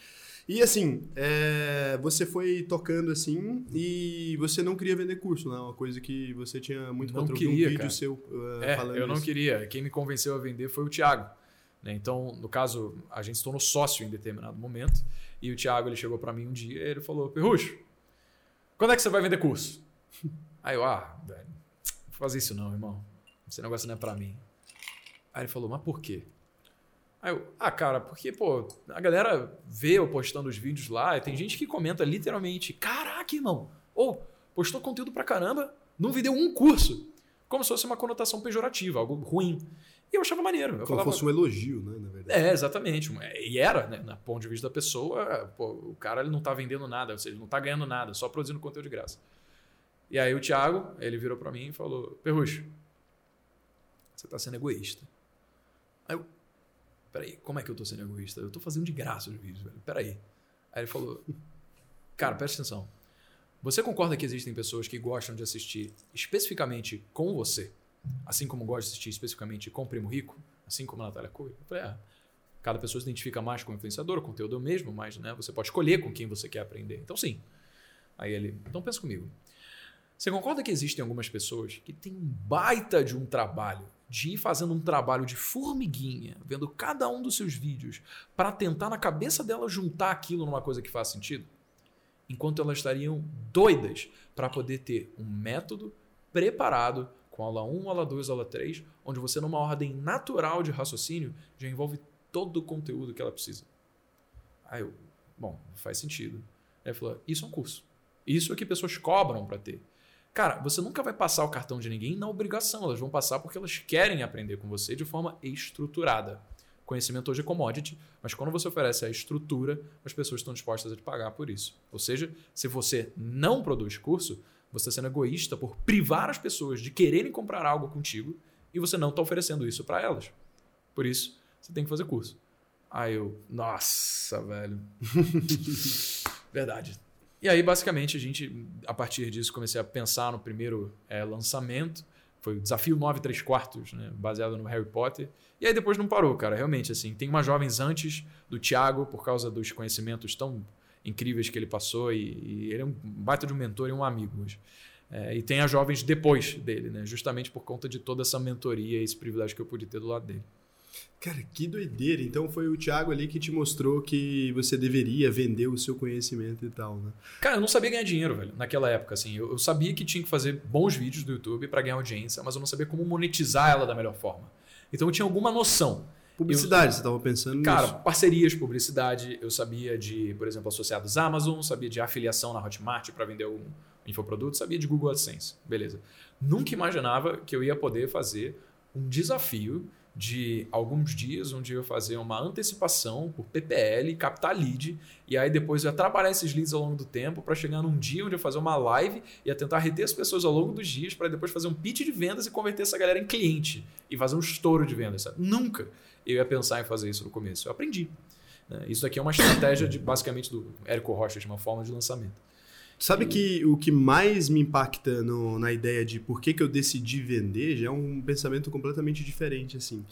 E assim, é, você foi tocando assim e você não queria vender curso, né? Uma coisa que você tinha muito não queria, um vídeo cara. seu uh, é, falando Eu não isso. queria. Quem me convenceu a vender foi o Thiago. Né? Então, no caso, a gente se tornou sócio em determinado momento. E o Thiago ele chegou para mim um dia e ele falou: Perrucho, quando é que você vai vender curso? Aí eu, ah, velho, não vou fazer isso não, irmão. Esse negócio não é para mim. Aí ele falou: Mas por quê? Aí eu, ah, cara, porque, pô, a galera vê eu postando os vídeos lá e tem gente que comenta literalmente: caraca, irmão, ou postou conteúdo pra caramba, não vendeu um curso. Como se fosse uma conotação pejorativa, algo ruim. E eu achava maneiro. Eu Como falava, fosse um elogio, né, na verdade. É, exatamente. E era, né, na ponto de vista da pessoa, pô, o cara ele não tá vendendo nada, ou seja, não tá ganhando nada, só produzindo conteúdo de graça. E aí o Thiago, ele virou para mim e falou: Perrucho, você tá sendo egoísta. Aí eu, peraí, como é que eu tô sendo egoísta? Eu tô fazendo de graça os vídeos, velho. Peraí. Aí ele falou, cara, presta atenção. Você concorda que existem pessoas que gostam de assistir especificamente com você, assim como gosta de assistir especificamente com o Primo Rico, assim como a Natália Cui? Eu falei, é. Cada pessoa se identifica mais com o influenciador, o conteúdo é o mesmo, mas né, você pode escolher com quem você quer aprender. Então, sim. Aí ele, então pensa comigo. Você concorda que existem algumas pessoas que têm um baita de um trabalho, de ir fazendo um trabalho de formiguinha, vendo cada um dos seus vídeos, para tentar na cabeça dela juntar aquilo numa coisa que faz sentido? Enquanto elas estariam doidas para poder ter um método preparado com aula 1, aula 2, aula 3, onde você, numa ordem natural de raciocínio, já envolve todo o conteúdo que ela precisa. Aí eu, bom, faz sentido. Ele falou: Isso é um curso. Isso é que pessoas cobram para ter. Cara, você nunca vai passar o cartão de ninguém na obrigação. Elas vão passar porque elas querem aprender com você de forma estruturada. Conhecimento hoje é commodity, mas quando você oferece a estrutura, as pessoas estão dispostas a te pagar por isso. Ou seja, se você não produz curso, você está sendo egoísta por privar as pessoas de quererem comprar algo contigo e você não está oferecendo isso para elas. Por isso, você tem que fazer curso. Aí eu, nossa, velho. Verdade. E aí, basicamente, a gente, a partir disso, comecei a pensar no primeiro é, lançamento. Foi o Desafio 9 3 quartos, né? baseado no Harry Potter. E aí depois não parou, cara. Realmente, assim, tem umas jovens antes do Thiago, por causa dos conhecimentos tão incríveis que ele passou. E, e ele é um baita de um mentor e um amigo hoje. É, e tem as jovens depois dele, né? Justamente por conta de toda essa mentoria e esse privilégio que eu pude ter do lado dele. Cara, que doideira. Então foi o Thiago ali que te mostrou que você deveria vender o seu conhecimento e tal, né? Cara, eu não sabia ganhar dinheiro, velho, naquela época, assim. Eu, eu sabia que tinha que fazer bons vídeos do YouTube para ganhar audiência, mas eu não sabia como monetizar ela da melhor forma. Então eu tinha alguma noção. Publicidade, eu, você estava pensando cara, nisso? Cara, parcerias, publicidade. Eu sabia de, por exemplo, associados Amazon, sabia de afiliação na Hotmart para vender algum infoproduto, sabia de Google AdSense. Beleza. Nunca imaginava que eu ia poder fazer um desafio de alguns dias, onde eu ia fazer uma antecipação por PPL, captar lead, e aí depois eu ia trabalhar esses leads ao longo do tempo para chegar num dia onde eu ia fazer uma live, ia tentar reter as pessoas ao longo dos dias para depois fazer um pitch de vendas e converter essa galera em cliente e fazer um estouro de vendas. Sabe? Nunca eu ia pensar em fazer isso no começo. Eu aprendi. Né? Isso aqui é uma estratégia de basicamente do Érico Rocha, de uma forma de lançamento. Sabe que o que mais me impacta no, na ideia de por que, que eu decidi vender já é um pensamento completamente diferente, assim.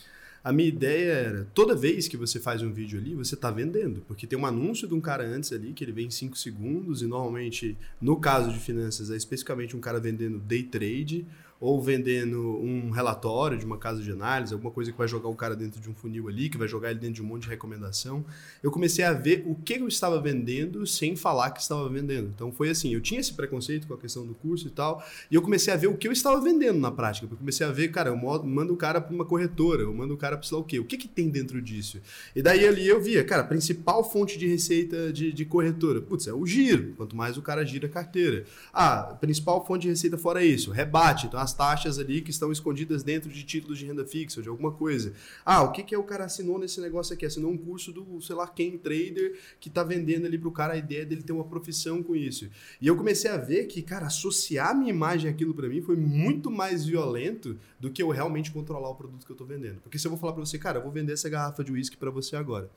A minha ideia era, toda vez que você faz um vídeo ali, você está vendendo. Porque tem um anúncio de um cara antes ali, que ele vem em 5 segundos, e normalmente, no caso de finanças, é especificamente um cara vendendo day trade ou vendendo um relatório de uma casa de análise, alguma coisa que vai jogar o cara dentro de um funil ali, que vai jogar ele dentro de um monte de recomendação. Eu comecei a ver o que eu estava vendendo sem falar que estava vendendo. Então foi assim, eu tinha esse preconceito com a questão do curso e tal, e eu comecei a ver o que eu estava vendendo na prática. Eu comecei a ver, cara, eu mando o cara para uma corretora, eu mando o cara para sei lá o quê, o que, que tem dentro disso? E daí ali eu via, cara, a principal fonte de receita de, de corretora, putz, é o giro. Quanto mais o cara gira a carteira. Ah, principal fonte de receita fora isso, rebate. Então as taxas ali que estão escondidas dentro de títulos de renda fixa de alguma coisa. Ah, o que, que é o cara assinou nesse negócio aqui? Assinou um curso do, sei lá, quem trader que está vendendo ali para o cara a ideia dele ter uma profissão com isso. E eu comecei a ver que, cara, associar minha imagem àquilo para mim foi muito mais violento do que eu realmente controlar o produto que eu estou vendendo. Porque se eu vou falar para você, cara, eu vou vender essa garrafa de uísque para você agora.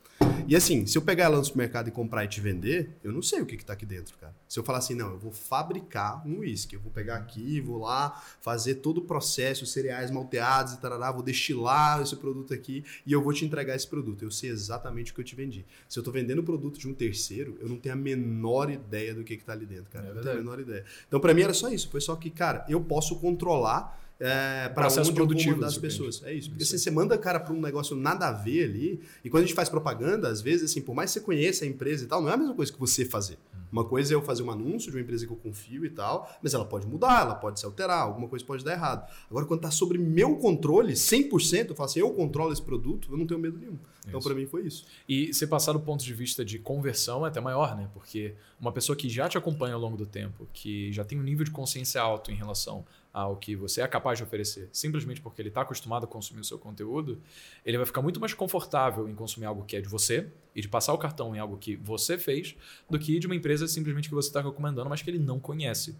E assim, se eu pegar ela no supermercado e comprar e te vender, eu não sei o que está aqui dentro, cara. Se eu falar assim, não, eu vou fabricar um uísque, eu vou pegar aqui, vou lá fazer todo o processo, cereais malteados e tarará, vou destilar esse produto aqui e eu vou te entregar esse produto. Eu sei exatamente o que eu te vendi. Se eu estou vendendo o produto de um terceiro, eu não tenho a menor ideia do que está ali dentro, cara. É eu não tenho a menor ideia. Então, para mim era só isso. Foi só que, cara, eu posso controlar é, para onde produtivo das pessoas. É isso. Porque assim, você manda cara para um negócio nada a ver ali, e quando a gente faz propaganda, às vezes, assim, por mais que você conheça a empresa e tal, não é a mesma coisa que você fazer. Uma coisa é eu fazer um anúncio de uma empresa que eu confio e tal, mas ela pode mudar, ela pode se alterar, alguma coisa pode dar errado. Agora, quando está sobre meu controle, 100%, eu falo assim, eu controlo esse produto, eu não tenho medo nenhum. Então, para mim, foi isso. E você passar do ponto de vista de conversão é até maior, né? Porque uma pessoa que já te acompanha ao longo do tempo, que já tem um nível de consciência alto em relação ao que você é capaz de oferecer, simplesmente porque ele está acostumado a consumir o seu conteúdo, ele vai ficar muito mais confortável em consumir algo que é de você e de passar o cartão em algo que você fez, do que de uma empresa simplesmente que você está recomendando, mas que ele não conhece.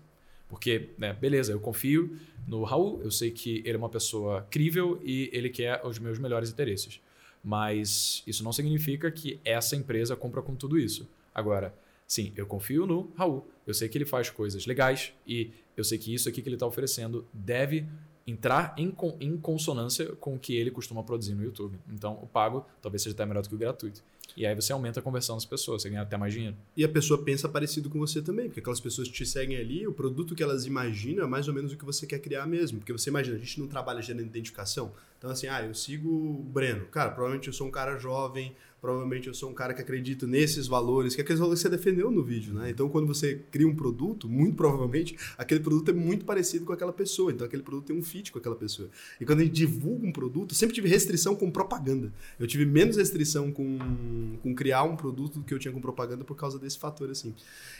Porque, né, beleza, eu confio no Raul, eu sei que ele é uma pessoa crível e ele quer os meus melhores interesses. Mas isso não significa que essa empresa compra com tudo isso. Agora, sim, eu confio no Raul, eu sei que ele faz coisas legais e eu sei que isso aqui que ele está oferecendo deve entrar em, em consonância com o que ele costuma produzir no YouTube. Então, o pago talvez seja até melhor do que o gratuito. E aí você aumenta a conversão das pessoas, você ganha até mais dinheiro. E a pessoa pensa parecido com você também, porque aquelas pessoas que te seguem ali, o produto que elas imaginam é mais ou menos o que você quer criar mesmo. Porque você imagina, a gente não trabalha gerando identificação. Então, assim, ah, eu sigo o Breno. Cara, provavelmente eu sou um cara jovem, provavelmente eu sou um cara que acredita nesses valores, que é aqueles valores que você defendeu no vídeo, né? Então, quando você cria um produto, muito provavelmente, aquele produto é muito parecido com aquela pessoa. Então, aquele produto tem um fit com aquela pessoa. E quando a gente divulga um produto, sempre tive restrição com propaganda. Eu tive menos restrição com, com criar um produto do que eu tinha com propaganda por causa desse fator, assim.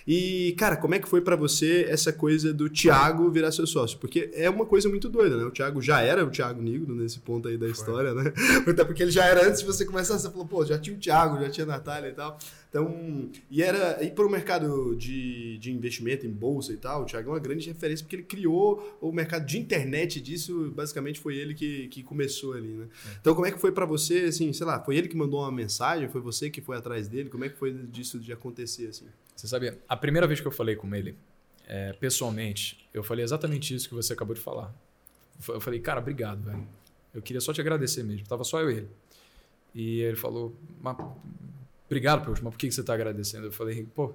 E, cara, como é que foi para você essa coisa do Thiago virar seu sócio? Porque é uma coisa muito doida, né? O Thiago já era o Thiago Negro nesse ponto aí da história, né? Até porque ele já era antes de você começar, você falou, pô, já tinha o Thiago, já tinha a Natália e tal. Então, e era. E para o mercado de, de investimento em bolsa e tal, o Thiago é uma grande referência porque ele criou o mercado de internet disso, basicamente foi ele que, que começou ali, né? É. Então, como é que foi para você, assim, sei lá, foi ele que mandou uma mensagem, foi você que foi atrás dele? Como é que foi disso de acontecer, assim? Você sabia, a primeira vez que eu falei com ele, é, pessoalmente, eu falei exatamente isso que você acabou de falar. Eu falei, cara, obrigado, velho. Eu queria só te agradecer mesmo. Tava só eu e ele. E ele falou, mas, obrigado, Poxa, mas por que você está agradecendo? Eu falei, pô,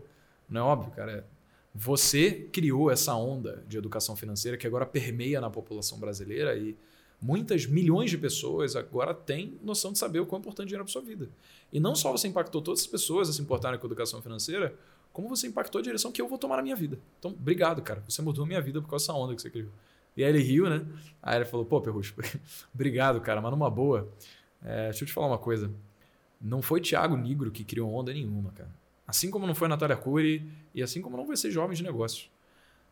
não é óbvio, cara. Você criou essa onda de educação financeira que agora permeia na população brasileira e muitas milhões de pessoas agora têm noção de saber o quão importante é dinheiro para sua vida. E não só você impactou todas as pessoas a se importarem com a educação financeira, como você impactou a direção que eu vou tomar na minha vida. Então, obrigado, cara. Você mudou a minha vida por causa dessa onda que você criou. E aí ele riu, né? Aí ele falou, pô, Perrucho, obrigado, cara, mas numa boa. É, deixa eu te falar uma coisa. Não foi Thiago Nigro que criou onda nenhuma, cara. Assim como não foi Natália Cury e assim como não vai ser Jovens de Negócios.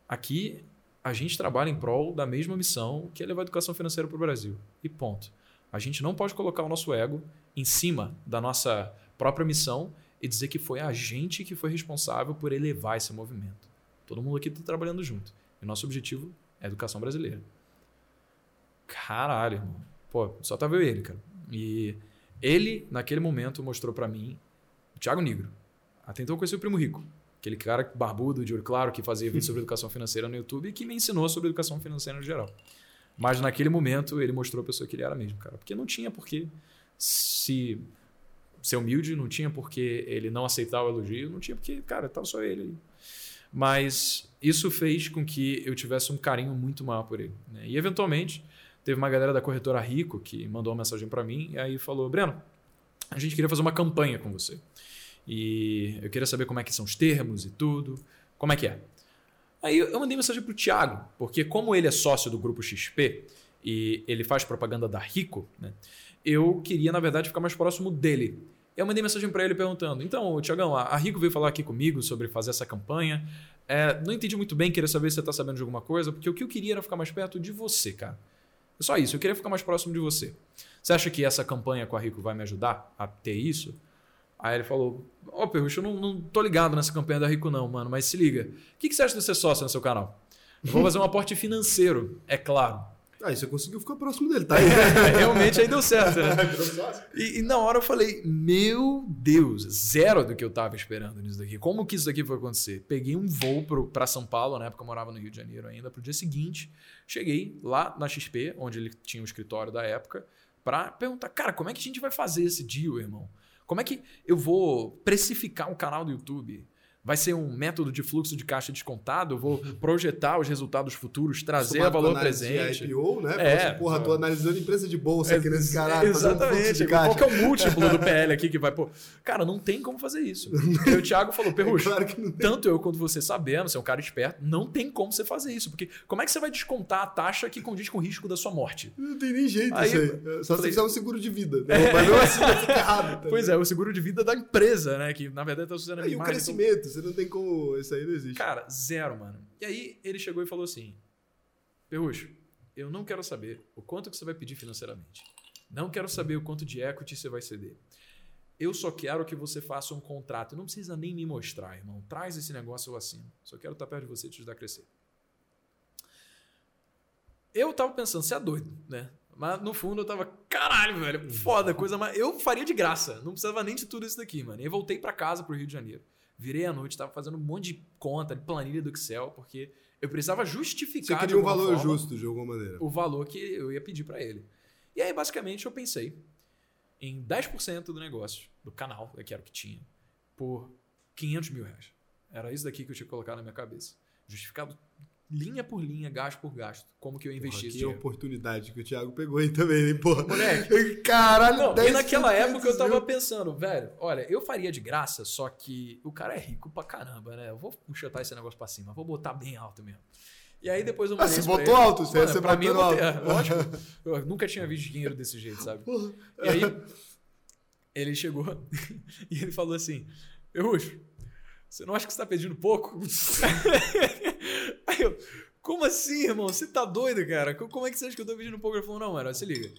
Aqui a gente trabalha em prol da mesma missão que é levar a educação financeira para o Brasil. E ponto. A gente não pode colocar o nosso ego em cima da nossa própria missão e dizer que foi a gente que foi responsável por elevar esse movimento. Todo mundo aqui está trabalhando junto. E nosso objetivo é educação brasileira. Caralho, irmão. Pô, só tava eu e ele, cara. E ele, naquele momento, mostrou para mim o Thiago Negro. Até então eu conheci o Primo Rico. Aquele cara barbudo, de olho claro, que fazia vídeo sobre educação financeira no YouTube e que me ensinou sobre educação financeira no geral. Mas naquele momento ele mostrou a pessoa que ele era mesmo, cara. Porque não tinha porquê se ser humilde, não tinha porquê ele não aceitar o elogio, não tinha porque, cara, tava só ele. Mas isso fez com que eu tivesse um carinho muito maior por ele. Né? E eventualmente Teve uma galera da corretora Rico que mandou uma mensagem para mim e aí falou: Breno, a gente queria fazer uma campanha com você. E eu queria saber como é que são os termos e tudo. Como é que é? Aí eu mandei mensagem pro Thiago, porque como ele é sócio do grupo XP e ele faz propaganda da Rico, né, eu queria, na verdade, ficar mais próximo dele. Eu mandei mensagem para ele perguntando: então, Tiagão, a Rico veio falar aqui comigo sobre fazer essa campanha. É, não entendi muito bem, queria saber se você está sabendo de alguma coisa, porque o que eu queria era ficar mais perto de você, cara. É só isso, eu queria ficar mais próximo de você. Você acha que essa campanha com a Rico vai me ajudar a ter isso? Aí ele falou: Ô, oh, Perrucho, eu não, não tô ligado nessa campanha da Rico, não, mano, mas se liga. O que, que você acha de ser sócio no seu canal? Vou fazer um aporte financeiro, é claro. Aí você conseguiu ficar próximo dele, tá aí. Realmente aí deu certo, né? e, e, na hora eu falei, meu Deus, zero do que eu tava esperando nisso daqui. Como que isso daqui foi acontecer? Peguei um voo para São Paulo, na época eu morava no Rio de Janeiro ainda, pro dia seguinte. Cheguei lá na XP, onde ele tinha o escritório da época, para perguntar, cara, como é que a gente vai fazer esse deal, irmão? Como é que eu vou precificar um canal do YouTube? Vai ser um método de fluxo de caixa descontado, eu vou projetar os resultados futuros, trazer a valor presente. IPO, né? É, assim, porra, tô analisando empresa de bolsa é, aqui nesse caralho. Exatamente. Um Qual que é o múltiplo do PL aqui que vai pô? Cara, não tem como fazer isso. E o Thiago falou, Perrucho, é claro tanto eu quanto você sabendo, você é um cara esperto, não tem como você fazer isso. Porque como é que você vai descontar a taxa que condiz com o risco da sua morte? Não tem nem jeito aí, isso aí. Só falei, se fizer um seguro de vida. Né? Mas não assim errado. Tá pois é, o seguro de vida da empresa, né? Que na verdade está usando a minha E o crescimento, então... você não tem como isso aí não existe. Cara, zero, mano. E aí ele chegou e falou assim: Perrucho, eu não quero saber o quanto que você vai pedir financeiramente. Não quero saber o quanto de equity você vai ceder. Eu só quero que você faça um contrato. Não precisa nem me mostrar, irmão. Traz esse negócio eu assino. Só quero estar perto de você e te ajudar a crescer. Eu tava pensando, você é doido, né? Mas no fundo eu tava, caralho, velho, foda, coisa mas Eu faria de graça. Não precisava nem de tudo isso daqui, mano. E voltei para casa pro Rio de Janeiro. Virei à noite, estava fazendo um monte de conta, de planilha do Excel, porque eu precisava justificar. Você queria um valor forma, justo, de alguma maneira. O valor que eu ia pedir para ele. E aí, basicamente, eu pensei: em 10% do negócio, do canal, que era o que tinha, por 500 mil reais. Era isso daqui que eu tinha que colocar na minha cabeça. Justificado linha por linha, gasto por gasto, como que eu investi Porra, que oportunidade que o Thiago pegou aí também, hein, porra. Moleque. Caralho, Não, 10 e naquela época eu tava pensando, velho, olha, eu faria de graça, só que o cara é rico pra caramba, né? Eu vou chutar esse negócio pra cima, vou botar bem alto mesmo. E aí depois eu Ah, mandei você isso pra botou alto? Você, Mano, você pra mim, eu alto. é, lógico. Eu nunca tinha visto dinheiro desse jeito, sabe? Porra. E aí, ele chegou e ele falou assim: Euruxo, você não acha que você tá pedindo pouco? Aí eu, como assim, irmão? Você tá doido, cara? Como é que você acha que eu tô pedindo pouco? Ele falou: não, mano, se liga.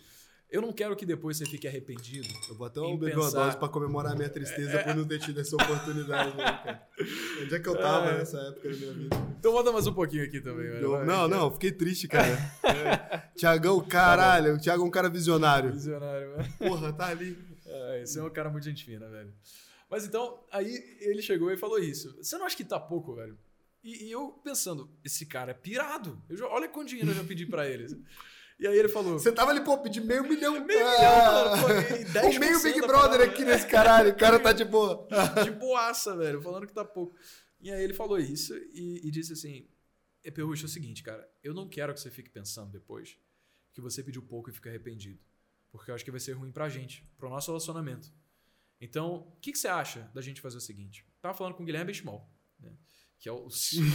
Eu não quero que depois você fique arrependido. Eu vou até um beber uma dose pra comemorar a minha tristeza por não ter tido essa oportunidade, né, cara? Onde é que eu tava É. nessa época da minha vida? Então bota mais um pouquinho aqui também, velho. Não, não, fiquei triste, cara. É. Tiagão, caralho, o Thiago é um cara visionário. Visionário, velho. Porra, tá ali. É, esse é um cara muito gente fina, velho. Mas então, aí ele chegou e falou isso. Você não acha que tá pouco, velho? E, e eu pensando, esse cara é pirado. Eu já- olha quanto dinheiro eu já pedi pra ele. E aí ele falou. Você tava ali, pô, pedir meio milhão. Meio Ah, milhão, mano, pô, 10% O meio Big Brother aqui nesse caralho, o cara tá de boa. de boaça, velho, falando que tá pouco. E aí ele falou isso e, e disse assim: "É, Perrucho, é o seguinte, cara, eu não quero que você fique pensando depois que você pediu pouco e fica arrependido. Porque eu acho que vai ser ruim pra gente, pro nosso relacionamento. Então, o que, que você acha da gente fazer o seguinte? Tava falando com o Guilherme Benchimol, né? Que é o,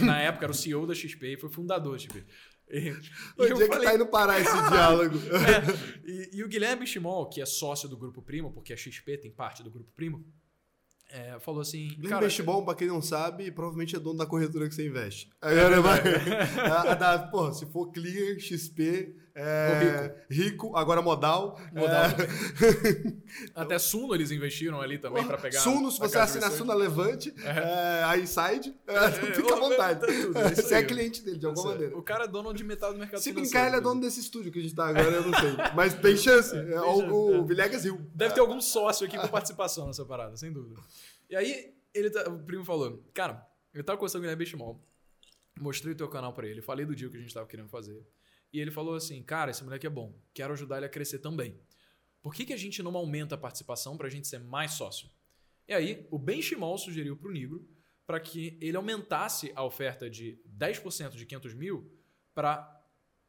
na época era o CEO da XP e foi fundador da XP. E, e Onde eu é que falei- tá indo parar esse diálogo? é, e, e o Guilherme Chimol, que é sócio do Grupo Primo, porque a XP tem parte do Grupo Primo, é, falou assim: cara, Bestbom, pra quem não sabe, provavelmente é dono da corretora que você investe. Agora vai. a, a da, porra, se for Clear, XP, é, rico. agora modal. Modal. é, até Suno eles investiram ali também para pegar. Suno, se você assinar Suno Levante, é, a Inside, é, É, fica à vontade. tá é isso Você é cliente dele, de alguma maneira. O cara é dono de metade do mercado Se brincar, ele é dono desse estúdio que a gente tá agora, eu não sei. Mas tem chance. É, o, chance, o é. Villegas Hill. Deve ter algum sócio aqui com participação nessa parada, sem dúvida. E aí, ele tá- o primo falou: Cara, eu tava conversando com o Guilherme Benchimol, mostrei o teu canal pra ele, falei do dia que a gente tava querendo fazer. E ele falou assim: Cara, esse moleque é bom, quero ajudar ele a crescer também. Por que, que a gente não aumenta a participação pra gente ser mais sócio? E aí, o Benchimol sugeriu pro Negro para que ele aumentasse a oferta de 10% de 500 mil para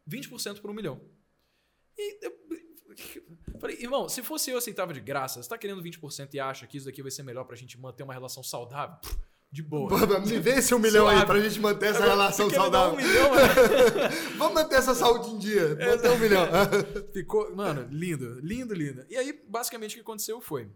20% por um milhão. E falei, irmão, se fosse eu aceitava de graça, você tá querendo 20% e acha que isso daqui vai ser melhor pra gente manter uma relação saudável? De boa. Me vê esse um milhão aí Suave. pra gente manter essa Agora, relação saudável. Um milhão, né? Vamos manter essa saúde em dia. Manter um milhão. Ficou, mano, lindo, lindo, lindo. E aí, basicamente, o que aconteceu foi: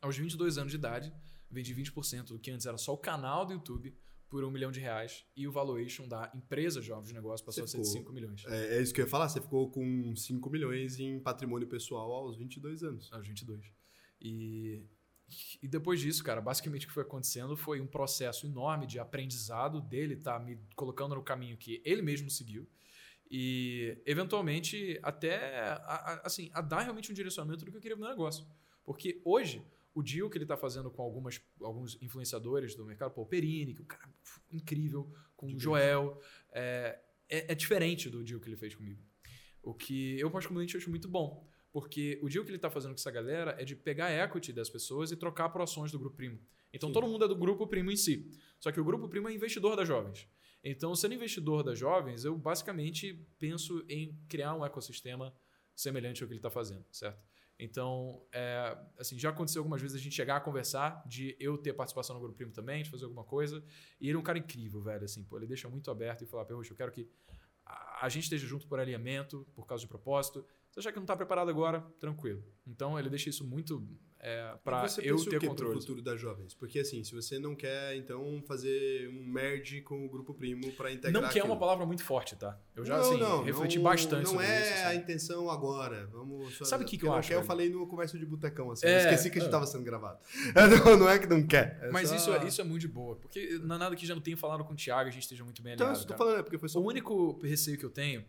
aos 22 anos de idade, vendi 20% do que antes era só o canal do YouTube por um milhão de reais e o valuation da empresa Jovens de Negócio passou Você a ser de ficou- 5 milhões. É, é isso que eu ia falar. Você ficou com 5 milhões em patrimônio pessoal aos 22 anos. aos 22. E, e depois disso, cara, basicamente o que foi acontecendo foi um processo enorme de aprendizado dele, tá me colocando no caminho que ele mesmo seguiu. E, eventualmente, até a, a- assim, a dar realmente um direcionamento do que eu queria no negócio. Porque hoje, o deal que ele está fazendo com algumas, alguns influenciadores do mercado, o Perini, que é um cara incrível, com o Joel, é, é, é diferente do deal que ele fez comigo. O que eu particularmente acho muito bom. Porque o deal que ele está fazendo com essa galera é de pegar a equity das pessoas e trocar por ações do Grupo Primo. Então Sim. todo mundo é do Grupo Primo em si. Só que o Grupo Primo é investidor das jovens. Então, sendo investidor das jovens, eu basicamente penso em criar um ecossistema semelhante ao que ele está fazendo, certo? Então, é, assim, já aconteceu algumas vezes a gente chegar a conversar de eu ter participação no Grupo Primo também, de fazer alguma coisa. E ele é um cara incrível, velho. Assim, pô, ele deixa muito aberto e fala, Perrucho, eu quero que a gente esteja junto por alinhamento, por causa de propósito. Se achar que não está preparado agora, tranquilo. Então ele deixa isso muito é, para eu o ter quê controle. pro futuro das jovens? Porque assim, se você não quer, então, fazer um merge com o Grupo Primo para integrar Não que é uma palavra muito forte, tá? Eu já não, assim, não, refleti não, bastante Não sobre é isso. a assim. intenção agora. Vamos só- Sabe o que que eu não acho, quer, eu falei no conversa de botecão, assim. É, eu esqueci que a gente é. tava sendo gravado. Não, não é que não quer. é Mas só- isso, é- isso é muito de boa. Porque não é nada que já não tenha falado com o Thiago a gente esteja muito bem Então, isso que eu tô falando, é porque foi só. O único receio que eu tenho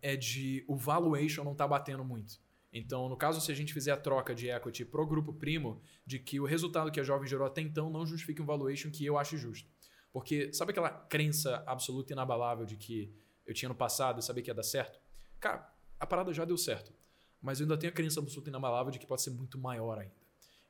é de o valuation não tá batendo muito. Então, no caso, se a gente fizer a troca de equity pro grupo primo, de que o resultado que a jovem gerou até então não justifique um valuation que eu acho justo. Porque sabe aquela crença absoluta e inabalável de que eu tinha no passado e sabia que ia dar certo? Cara, a parada já deu certo. mas eu ainda tenho a crença absoluta e inabalável de que pode ser muito maior ainda.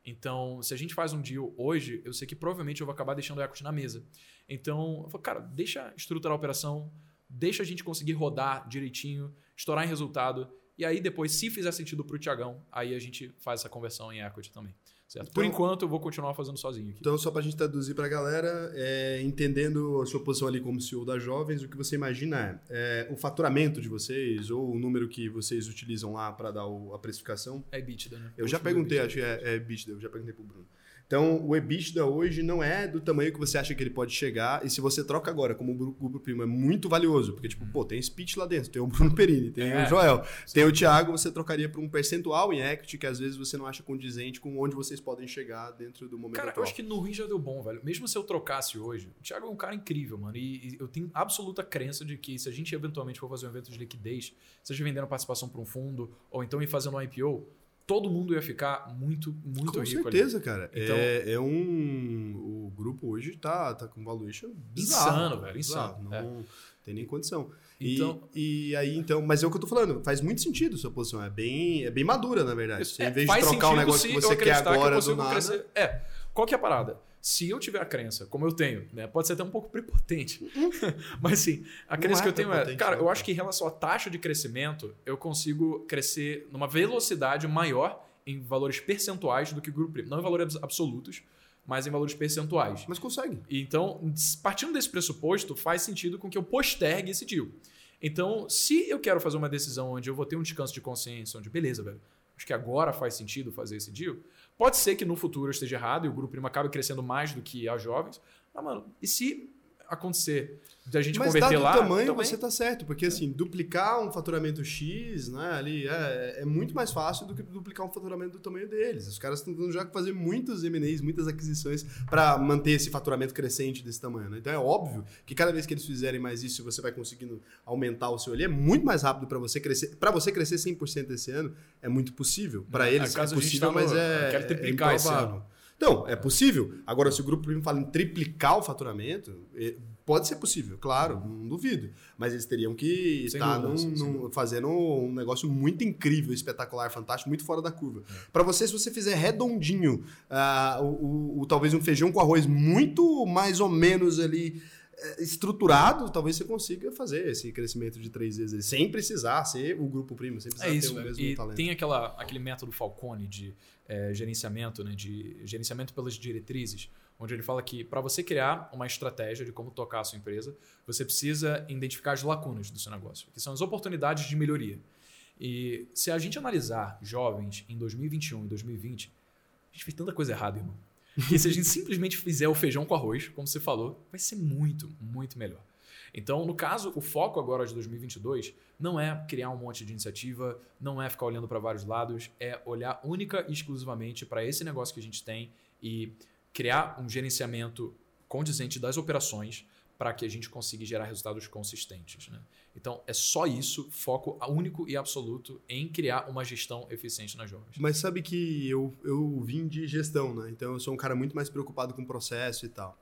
Então, se a gente faz um deal hoje, eu sei que provavelmente eu vou acabar deixando o equity na mesa. Então, eu falo, cara, deixa estruturar a operação, deixa a gente conseguir rodar direitinho, estourar em resultado, e aí depois, se fizer sentido para o Tiagão, aí a gente faz essa conversão em equity também. Certo? Por Então- enquanto, eu vou continuar fazendo sozinho aqui. Então, só pra gente traduzir pra galera, é, entendendo a sua posição ali como CEO da Jovens, o que você imagina é, é, o faturamento de vocês ou o número que vocês utilizam lá pra dar o- a precificação. É EBITDA, né? Eu já perguntei, acho que é, é EBITDA, eu já perguntei pro Bruno. Então, o EBITDA hoje não é do tamanho que você acha que ele pode chegar. E se você troca agora, como o Gru- Grupo Primo é muito valioso, porque, tipo, pô, tem speech lá dentro, tem o Bruno Perini, tem É. o Joel, tem o Thiago, você trocaria por um percentual em equity que às vezes você não acha condizente com onde vocês podem chegar dentro do momento Cara, eu atual. acho que no Rio já deu bom, velho. Mesmo se eu trocasse hoje, o Thiago é um cara incrível, mano. E, e eu tenho absoluta crença de que se a gente eventualmente for fazer um evento de liquidez, seja vendendo participação para um fundo ou então ir fazendo um IPO, todo mundo ia ficar muito, muito Com rico certeza, cara. Então- é, é um. O grupo hoje tá, tá com valuation bizarro. Insano, velho, insano. É. Não tem nem condição. Então- e, e aí, então. Mas é o que eu tô falando. Faz muito sentido a sua posição. É bem, é bem madura, na verdade. Isso, Você, é, em vez de trocar um negócio que você quer acreditar que agora do nada. crescer. É, qual que é a parada? Se eu tiver a crença, como eu tenho, né? Pode ser até um pouco prepotente. Mas sim, a crença é que eu tenho é, cara, não, eu acho que em relação à taxa de crescimento, eu consigo crescer numa velocidade maior em valores percentuais do que o grupo primo. Não em valores absolutos, mas em valores percentuais. Mas consegue. Então, partindo desse pressuposto, faz sentido com que eu postergue esse deal. Então, se eu quero fazer uma decisão onde eu vou ter um descanso de consciência, onde, beleza, velho, acho que agora faz sentido fazer esse deal, pode ser que no futuro eu esteja errado e o grupo primo acabe crescendo mais do que as jovens. Mas, mano, e se acontecer da gente Mas converter dado lá. o tamanho, também- você tá certo. Porque, assim, duplicar um faturamento X, né, ali, é, é muito mais fácil do que duplicar um faturamento do tamanho deles. Os caras estão tentando já fazer muitos M&As, muitas aquisições para manter esse faturamento crescente desse tamanho, né? Então é óbvio que cada vez que eles fizerem mais isso, você vai conseguindo aumentar o seu ali, é muito mais rápido para você crescer. Para você crescer 100% esse ano, é muito possível. Para É, eles é possível, tá no- mas é, eu quero é triplicar esse improvável. ano. Então, é possível. Agora, se o grupo primo fala em triplicar o faturamento, pode ser possível, claro, não duvido. Mas eles teriam que Sem estar num- num- fazendo um negócio muito incrível, espetacular, fantástico, muito fora da curva. É. Para você, se você fizer redondinho, ah, o, o- o- talvez um feijão com arroz muito mais ou menos ali estruturado, talvez você consiga fazer esse crescimento de três vezes, sem precisar ser o grupo primo, sem precisar É isso, ter o mesmo E talento. tem aquela, aquele método Falcone de eh, gerenciamento, né, de gerenciamento pelas diretrizes, onde ele fala que para você criar uma estratégia de como tocar a sua empresa, você precisa identificar as lacunas do seu negócio, que são as oportunidades de melhoria. E se a gente analisar jovens em 2021 e 2020, a gente fez tanta coisa errada, irmão. Que se a gente simplesmente fizer o feijão com arroz, como você falou, vai ser muito, muito melhor. Então, no caso, o foco agora de 2022 não é criar um monte de iniciativa, não é ficar olhando para vários lados, é olhar única e exclusivamente para esse negócio que a gente tem e criar um gerenciamento condizente das operações para que a gente consiga gerar resultados consistentes. Né? Então, é só isso, foco único e absoluto em criar uma gestão eficiente nas jovens. Mas sabe que eu, eu vim de gestão, né? Então eu sou um cara muito mais preocupado com o processo e tal.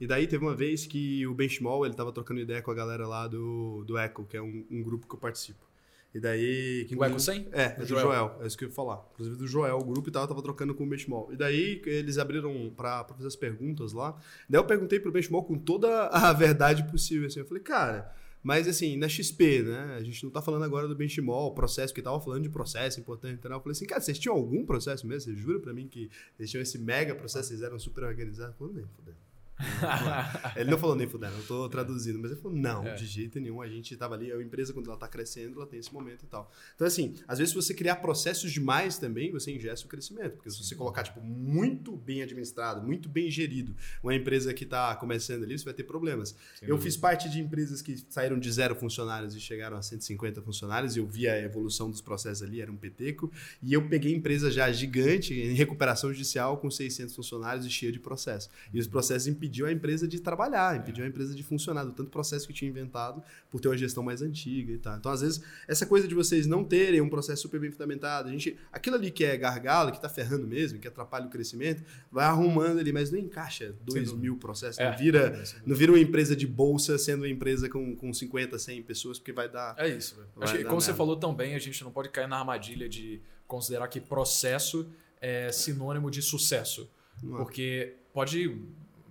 E daí teve uma vez que o Benchmall, ele tava trocando ideia com a galera lá do, do Echo, que é um, um grupo que eu participo. E daí... Que O Echo 100? É, é Do Joel. Joel. É isso que eu ia falar. Inclusive do Joel, o grupo e tal, tava trocando com o Benchmall. E daí eles abriram pra, pra fazer as perguntas lá. Daí eu perguntei pro Benchmall com toda a verdade possível, assim. Eu falei, cara... Mas assim, na XP, né? A gente não tá falando agora do benchmark, processo, que tava falando de processo importante. Então eu falei assim, cara, vocês tinham algum processo mesmo? Você jura pra mim que eles tinham esse mega processo, vocês eram super organizados? Eu falei, nem fudendo. Ele não falou nem fudendo, eu tô traduzindo, mas ele falou, não, É. de jeito nenhum, a gente tava ali, a empresa quando ela tá crescendo, ela tem esse momento e tal. Então assim, às vezes se você criar processos demais também, você ingesta o crescimento, porque se você colocar, tipo, muito bem administrado, muito bem gerido, uma empresa que tá começando ali, você vai ter problemas. Sem eu fiz parte de empresas que saíram de zero funcionários e chegaram a 150 funcionários, e eu vi a evolução dos processos ali, era um peteco, e eu peguei empresa já gigante, em recuperação judicial, com 600 funcionários e cheia de processo. E os processos impediam impediu a empresa de trabalhar, impediu a empresa de funcionar, do tanto processo que tinha inventado por ter uma gestão mais antiga e tal. Então, às vezes, essa coisa de vocês não terem um processo super bem fundamentado, a gente, aquilo ali que é gargalo, que está ferrando mesmo, que atrapalha o crescimento, vai arrumando ali, mas não encaixa dois mil processos, é. não, vira, não vira uma empresa de bolsa sendo uma empresa com, com 50, 100 pessoas, porque vai dar. É isso. Acho que, como você falou também, a gente não pode cair na armadilha de considerar que processo é sinônimo de sucesso. Não. Porque pode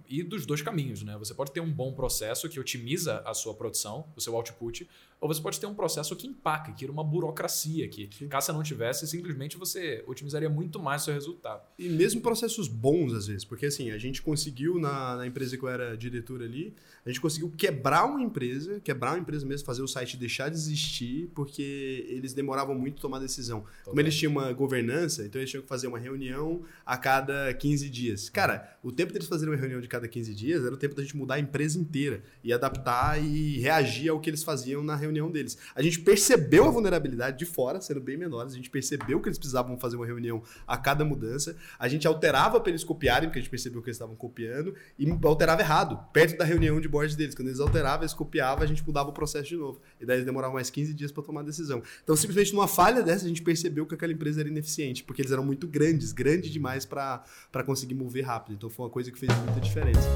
ir dos dois caminhos, né? Você pode ter um bom processo que otimiza a sua produção, o seu output, ou você pode ter um processo que empaca, que era uma burocracia, que Sim. caso você não tivesse, simplesmente você otimizaria muito mais o seu resultado. E mesmo processos bons, às vezes, porque assim, a gente conseguiu, na, na empresa que eu era diretor ali, a gente conseguiu quebrar uma empresa, quebrar uma empresa mesmo, fazer o site deixar de existir, porque eles demoravam muito a tomar decisão. Total. Como eles tinham uma governança, então eles tinham que fazer uma reunião a cada 15 dias. Cara, o tempo deles fazerem uma reunião de cada 15 dias era o tempo da gente mudar a empresa inteira e adaptar e reagir ao que eles faziam na reunião deles. A gente percebeu a vulnerabilidade de fora, sendo bem menores, a gente percebeu que eles precisavam fazer uma reunião a cada mudança, a gente alterava para eles copiarem, porque a gente percebeu que eles estavam copiando, e alterava errado, perto da reunião de board deles. Quando eles alteravam, eles copiavam, a gente mudava o processo de novo. E daí eles demoravam mais 15 dias para tomar a decisão. Então, simplesmente numa falha dessa, a gente percebeu que aquela empresa era ineficiente, porque eles eram muito grandes, grande demais para conseguir mover rápido. Então, foi uma coisa que fez muita diferença.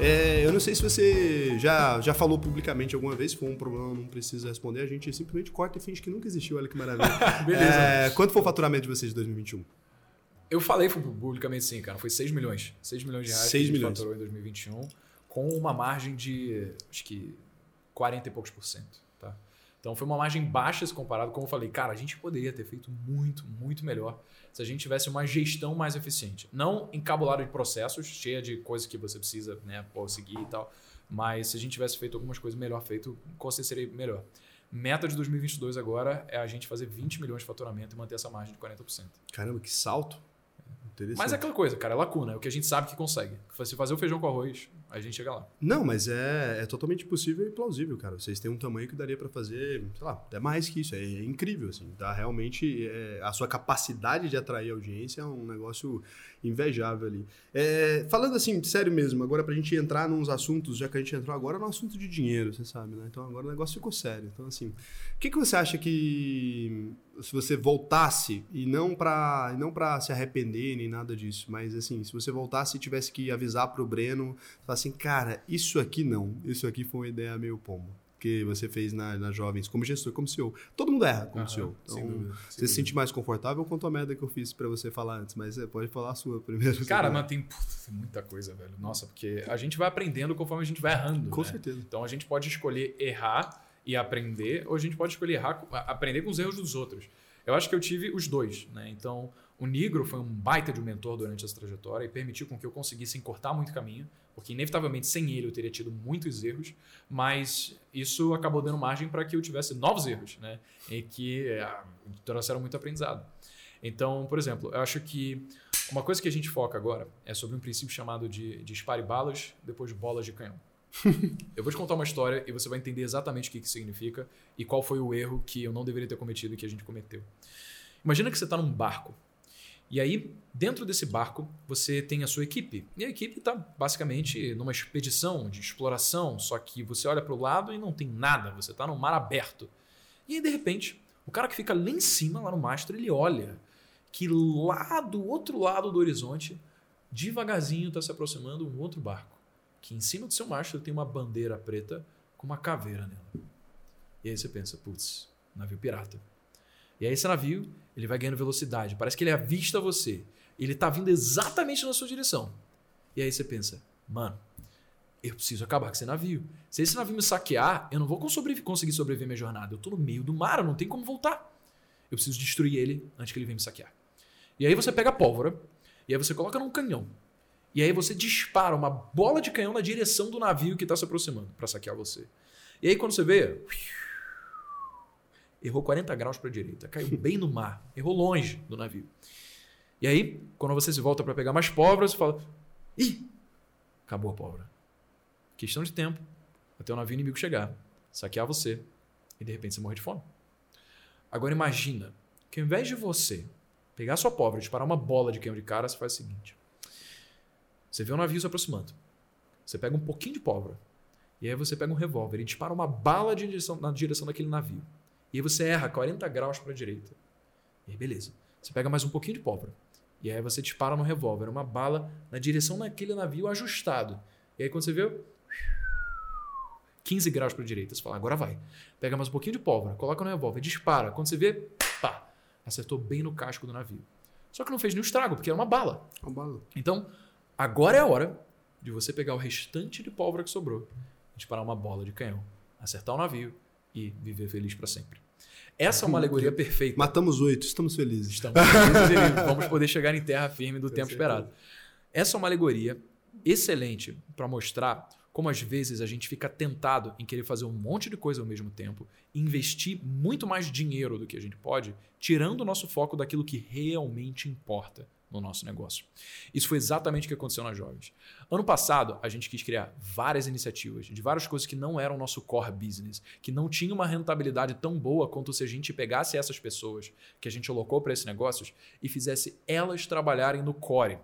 É, eu não sei se você já, já falou publicamente alguma vez, se for um problema não precisa responder, a gente simplesmente corta e finge que nunca existiu, olha que maravilha. Beleza. É, quanto foi o faturamento de vocês de 2021? Eu falei publicamente sim, cara. Foi 6 milhões. 6 milhões de reais 6 que a gente milhões. faturou em 2021, com uma margem de, acho que, 40 e poucos por cento. Então foi uma margem baixa se comparado, como eu falei, cara, a gente poderia ter feito muito, muito melhor se a gente tivesse uma gestão mais eficiente. Não encabulado de processos, cheia de coisas que você precisa né, seguir e tal, mas se a gente tivesse feito algumas coisas melhor feito, com certeza seria melhor. Meta de 2022 agora é a gente fazer 20 milhões de faturamento e manter essa margem de 40%. Caramba, que salto! Mas é aquela coisa, cara, é lacuna, é o que a gente sabe que consegue. Se fazer o feijão com arroz, a gente chega lá. Não, mas é, é totalmente possível e plausível, cara. Vocês têm um tamanho que daria para fazer, sei lá, até mais que isso. É, é incrível, assim. Tá? Realmente, é, a sua capacidade de atrair audiência é um negócio invejável ali. É, falando assim, sério mesmo, agora pra gente entrar nos assuntos, já que a gente entrou agora no assunto de dinheiro, você sabe, né? Então agora o negócio ficou sério. Então, assim, o que, que você acha que se você voltasse, e não para não pra se arrepender nem nada disso, mas assim, se você voltasse e tivesse que avisar pro Breno, falar assim, cara, isso aqui não, isso aqui foi uma ideia meio pombo que você fez na, na Jovens como gestor, como CEO. Todo mundo erra como uhum, CEO. Então, dúvida, você se sente mais confortável com a merda que eu fiz para você falar antes, mas você pode falar a sua primeiro. Cara, mas tem, putz, tem, muita coisa, velho. Nossa, porque a gente vai aprendendo conforme a gente vai errando. Com né? certeza. Então a gente pode escolher errar e aprender, ou a gente pode escolher errar, aprender com os erros dos outros. Eu acho que eu tive os dois, né? Então, o Negro foi um baita de um mentor durante essa trajetória e permitiu com que eu conseguisse encurtar muito caminho, porque inevitavelmente sem ele eu teria tido muitos erros, mas isso acabou dando margem para que eu tivesse novos erros, né? E que é, trouxeram muito aprendizado. Então, por exemplo, eu acho que uma coisa que a gente foca agora é sobre um princípio chamado de, de dispare balas depois de bolas de canhão. eu vou te contar uma história e você vai entender exatamente o que, que significa e qual foi o erro que eu não deveria ter cometido e que a gente cometeu. Imagina que você está num barco. E aí, dentro desse barco, você tem a sua equipe. E a equipe está basicamente numa expedição de exploração, só que você olha para o lado e não tem nada, você está no mar aberto. E aí, de repente, o cara que fica lá em cima, lá no mastro, ele olha que lá do outro lado do horizonte, devagarzinho está se aproximando um outro barco que em cima do seu mastro tem uma bandeira preta com uma caveira nela. E aí você pensa, putz, navio pirata. E aí esse navio, ele vai ganhando velocidade, parece que ele avista você. Ele está vindo exatamente na sua direção. E aí você pensa, mano, eu preciso acabar com esse navio. Se esse navio me saquear, eu não vou conseguir sobreviver minha jornada. Eu estou no meio do mar, eu não tenho como voltar. Eu preciso destruir ele antes que ele venha me saquear. E aí você pega a pólvora, e aí você coloca num canhão. E aí você dispara uma bola de canhão na direção do navio que está se aproximando para saquear você. E aí quando você vê, errou 40 graus para a direita, caiu bem no mar, errou longe do navio. E aí, quando você se volta para pegar mais pólvora, você fala: "Ih, acabou a pólvora". Questão de tempo até o navio inimigo chegar, saquear você e de repente você morre de fome. Agora imagina que ao invés de você pegar sua pólvora e disparar uma bola de canhão de cara, você faz o seguinte: Você vê um navio se aproximando. Você pega um pouquinho de pólvora. E aí você pega um revólver e dispara uma bala direção, na direção daquele navio. E aí você erra 40 graus para a direita. E aí beleza. Você pega mais um pouquinho de pólvora. E aí você dispara no revólver uma bala na direção daquele navio ajustado. E aí quando você vê 15 graus para a direita, você fala, agora vai. Pega mais um pouquinho de pólvora, coloca no revólver, dispara. Quando você vê, pá, acertou bem no casco do navio. Só que não fez nenhum estrago, porque era uma bala. Uma bala. Então, agora é a hora de você pegar o restante de pólvora que sobrou, disparar uma bola de canhão, acertar o navio e viver feliz para sempre. Essa é uma alegoria perfeita. Matamos oito, estamos felizes. Estamos felizes e vamos poder chegar em terra firme do tempo esperado. Essa é uma alegoria excelente para mostrar como às vezes a gente fica tentado em querer fazer um monte de coisa ao mesmo tempo, investir muito mais dinheiro do que a gente pode, tirando o nosso foco daquilo que realmente importa no nosso negócio. Isso foi exatamente o que aconteceu nas Jovens. Ano passado, a gente quis criar várias iniciativas de várias coisas que não eram nosso core business, que não tinham uma rentabilidade tão boa quanto se a gente pegasse essas pessoas que a gente alocou para esses negócios e fizesse elas trabalharem no core.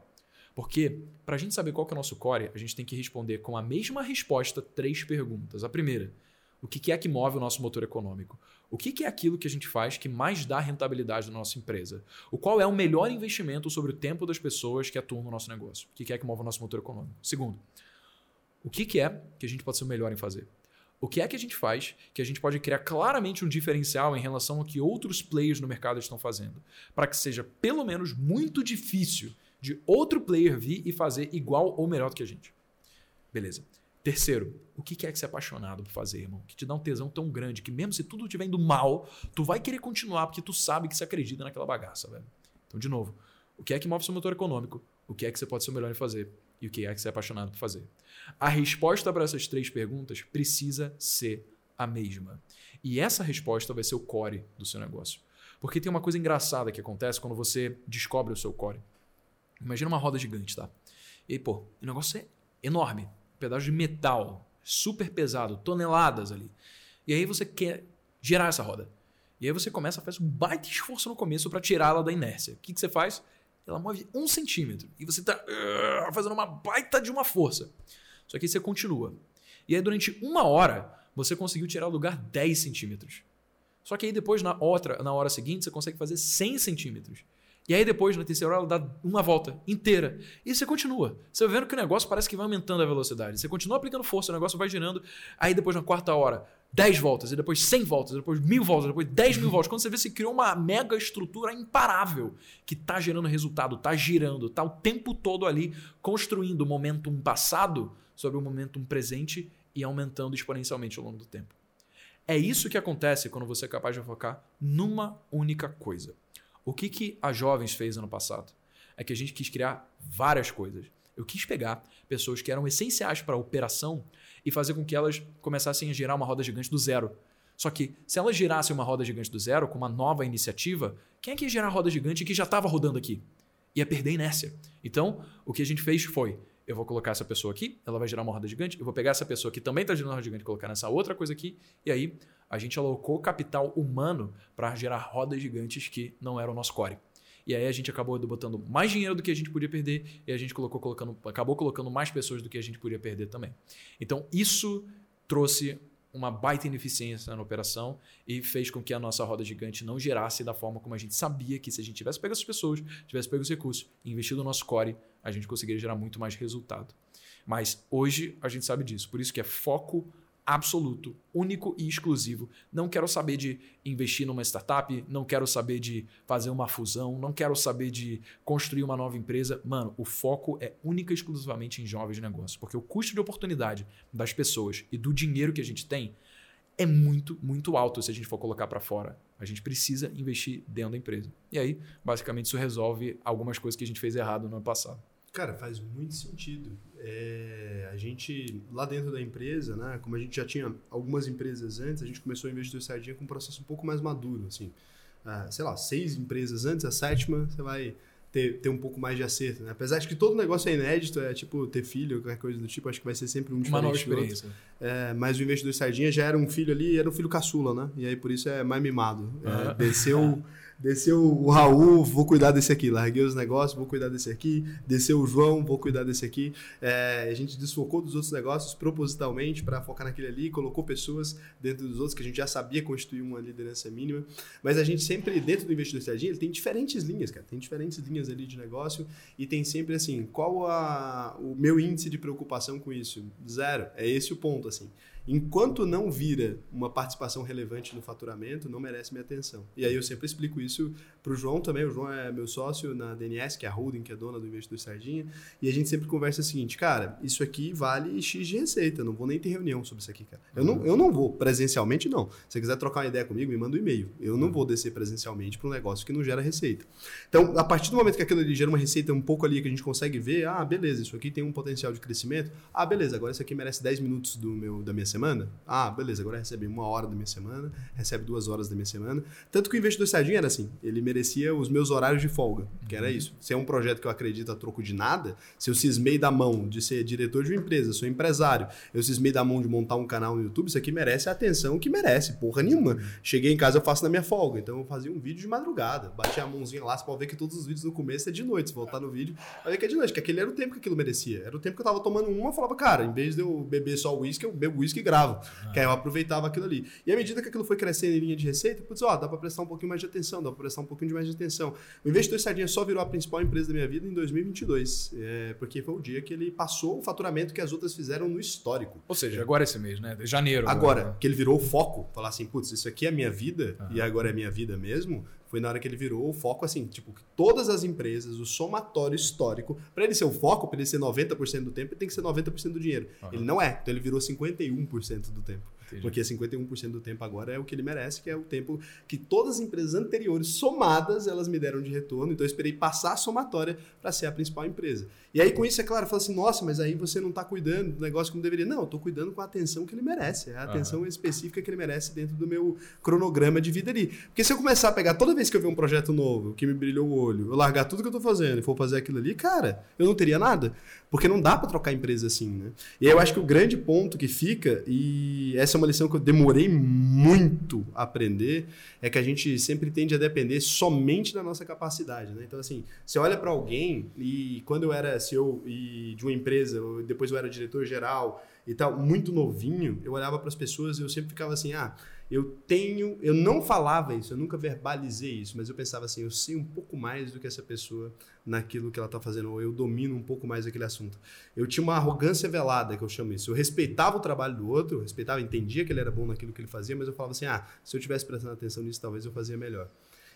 Porque, para a gente saber qual é o nosso core, a gente tem que responder com a mesma resposta três perguntas. A primeira, o que é que move o nosso motor econômico? O que é aquilo que a gente faz que mais dá rentabilidade na nossa empresa? O qual é o melhor investimento sobre o tempo das pessoas que atuam no nosso negócio? O que é que move o nosso motor econômico? Segundo, o que é que a gente pode ser o melhor em fazer? O que é que a gente faz que a gente pode criar claramente um diferencial em relação ao que outros players no mercado estão fazendo? Para que seja pelo menos muito difícil de outro player vir e fazer igual ou melhor do que a gente. Beleza. Terceiro, o que é que você é apaixonado por fazer, irmão? Que te dá um tesão tão grande que mesmo se tudo estiver indo mal, tu vai querer continuar porque tu sabe que você acredita naquela bagaça, velho. Então, de novo, o que é que move seu motor econômico? O que é que você pode ser o melhor em fazer? E o que é que você é apaixonado por fazer? A resposta para essas três perguntas precisa ser a mesma. E essa resposta vai ser o core do seu negócio. Porque tem uma coisa engraçada que acontece quando você descobre o seu core. Imagina uma roda gigante, tá? E aí, pô, o negócio é enorme. Pedaço de metal, super pesado, toneladas ali. E aí você quer gerar essa roda. E aí você começa a fazer um baita esforço no começo para tirá-la da inércia. O que, que você faz? Ela move um centímetro. E você está uh, fazendo uma baita de uma força. Só que aí você continua. E aí durante uma hora, você conseguiu tirar do lugar 10 centímetros. Só que aí depois, na outra, na hora seguinte, você consegue fazer 100 centímetros. E aí depois, na terceira hora, ela dá uma volta inteira. E você continua. Você vai vendo que o negócio parece que vai aumentando a velocidade. Você continua aplicando força, o negócio vai girando. Aí depois, na quarta hora, 10 voltas, e depois 100 voltas, e depois mil voltas, e depois 10 mil voltas. Quando você vê, você criou uma mega estrutura imparável que está gerando resultado, está girando, está o tempo todo ali construindo o momentum passado sobre o momentum presente e aumentando exponencialmente ao longo do tempo. É isso que acontece quando você é capaz de focar numa única coisa. O que, que a Jovens fez ano passado? É que a gente quis criar várias coisas. Eu quis pegar pessoas que eram essenciais para a operação e fazer com que elas começassem a girar uma roda gigante do zero. Só que, se elas girassem uma roda gigante do zero, com uma nova iniciativa, quem é que ia gerar a roda gigante que já estava rodando aqui? Ia perder a inércia. Então, o que a gente fez foi: eu vou colocar essa pessoa aqui, ela vai gerar uma roda gigante, eu vou pegar essa pessoa que também está gerando uma roda gigante e colocar nessa outra coisa aqui, e aí a gente alocou capital humano para gerar rodas gigantes que não eram o nosso core. E aí a gente acabou botando mais dinheiro do que a gente podia perder e a gente colocou, colocando, acabou colocando mais pessoas do que a gente podia perder também. Então isso trouxe uma baita ineficiência na operação e fez com que a nossa roda gigante não gerasse da forma como a gente sabia que se a gente tivesse pego essas pessoas, tivesse pego os recursos e investido no nosso core, a gente conseguiria gerar muito mais resultado. Mas hoje a gente sabe disso, por isso que é foco absoluto, único e exclusivo. Não quero saber de investir numa startup, não quero saber de fazer uma fusão, não quero saber de construir uma nova empresa. Mano, o foco é única e exclusivamente em jovens negócios, porque o custo de oportunidade das pessoas e do dinheiro que a gente tem é muito, muito alto se a gente for colocar para fora. A gente precisa investir dentro da empresa. E aí, basicamente, isso resolve algumas coisas que a gente fez errado no ano passado. Cara, faz muito sentido. É, a gente, lá dentro da empresa, né, como a gente já tinha algumas empresas antes, a gente começou a investir sardinha com um processo um pouco mais maduro. Assim. Ah, sei lá, seis empresas antes, a sétima você vai ter, ter um pouco mais de acerto. Né? Apesar de que todo negócio é inédito, é tipo ter filho, qualquer coisa do tipo, acho que vai ser sempre um Uma nova experiência. É, mas o investidor sardinha já era um filho ali, era um filho caçula, né? E aí por isso é mais mimado. É, desceu Desceu o Raul, vou cuidar desse aqui. Larguei os negócios, vou cuidar desse aqui. Desceu o João, vou cuidar desse aqui. É, a gente desfocou dos outros negócios propositalmente para focar naquele ali, colocou pessoas dentro dos outros que a gente já sabia constituir uma liderança mínima. Mas a gente sempre, dentro do investidor sardinha, ele tem diferentes linhas, cara. Tem diferentes linhas ali de negócio e tem sempre assim, qual a, o meu índice de preocupação com isso? Zero. É esse o ponto, assim enquanto não vira uma participação relevante no faturamento, não merece minha atenção. E aí eu sempre explico isso para o João também. O João é meu sócio na DNS, que é a holding, que é dona do investidor Sardinha. E a gente sempre conversa o seguinte, cara, isso aqui vale X de receita. Não vou nem ter reunião sobre isso aqui, cara. Eu, não, eu não vou presencialmente, não. Se você quiser trocar uma ideia comigo, me manda um e-mail. Eu não vou descer presencialmente para um negócio que não gera receita. Então, a partir do momento que aquilo ali gera uma receita um pouco ali que a gente consegue ver, ah, beleza, isso aqui tem um potencial de crescimento. Ah, beleza, agora isso aqui merece 10 minutos do meu, da minha semana? Ah, beleza, agora recebe uma hora da minha semana, recebe duas horas da minha semana. Tanto que o investidor sardinha era assim, ele merecia os meus horários de folga, que era isso. Se é um projeto que eu acredito a troco de nada, se eu cismei da mão de ser diretor de uma empresa, sou empresário, eu cismei da mão de montar um canal no YouTube, isso aqui merece a atenção que merece, porra nenhuma. Cheguei em casa, eu faço na minha folga, então eu fazia um vídeo de madrugada, bati a mãozinha lá, você pode ver que todos os vídeos no começo é de noite, se voltar no vídeo, vai ver que é de noite, que aquele era o tempo que aquilo merecia. Era o tempo que eu tava tomando uma, eu falava, cara, em vez de eu beber só uísque, eu bebo uísque e gravo. Ah. Que aí eu aproveitava aquilo ali. E à medida que aquilo foi crescendo em linha de receita, putz, ó, dá para prestar um pouquinho mais de atenção, dá para prestar um pouquinho de mais de atenção. O Investidor Sardinha só virou a principal empresa da minha vida em 2022, é, porque foi o dia que ele passou o faturamento que as outras fizeram no histórico. Ou seja, agora esse mês, né? De janeiro. Agora, agora. que ele virou o foco, falar assim, putz, isso aqui é a minha vida uhum. e agora é minha vida mesmo, foi na hora que ele virou o foco assim, tipo, todas as empresas, o somatório histórico, para ele ser o foco, para ele ser 90% do tempo, ele tem que ser 90% do dinheiro. Uhum. Ele não é, então ele virou 51% do tempo. Porque 51% do tempo agora é o que ele merece, que é o tempo que todas as empresas anteriores somadas elas me deram de retorno. Então eu esperei passar a somatória para ser a principal empresa. E aí com isso, é claro, eu falo assim, nossa, mas aí você não está cuidando do negócio como deveria. Não, eu estou cuidando com a atenção que ele merece. É a atenção uhum. específica que ele merece dentro do meu cronograma de vida ali. Porque se eu começar a pegar toda vez que eu ver um projeto novo que me brilhou o olho, eu largar tudo que eu estou fazendo e for fazer aquilo ali, cara, eu não teria nada. Porque não dá para trocar empresa assim, né? E aí eu acho que o grande ponto que fica, e essa é uma lição que eu demorei muito a aprender, é que a gente sempre tende a depender somente da nossa capacidade, né? Então, assim, você olha para alguém, e quando eu era CEO e de uma empresa, depois eu era diretor geral e tal, muito novinho, eu olhava para as pessoas e eu sempre ficava assim, ah eu tenho, eu não falava isso, eu nunca verbalizei isso, mas eu pensava assim, eu sei um pouco mais do que essa pessoa naquilo que ela está fazendo, ou eu domino um pouco mais aquele assunto. Eu tinha uma arrogância velada, que eu chamo isso. Eu respeitava o trabalho do outro, respeitava, entendia que ele era bom naquilo que ele fazia, mas eu falava assim, ah, se eu tivesse prestando atenção nisso, talvez eu fazia melhor.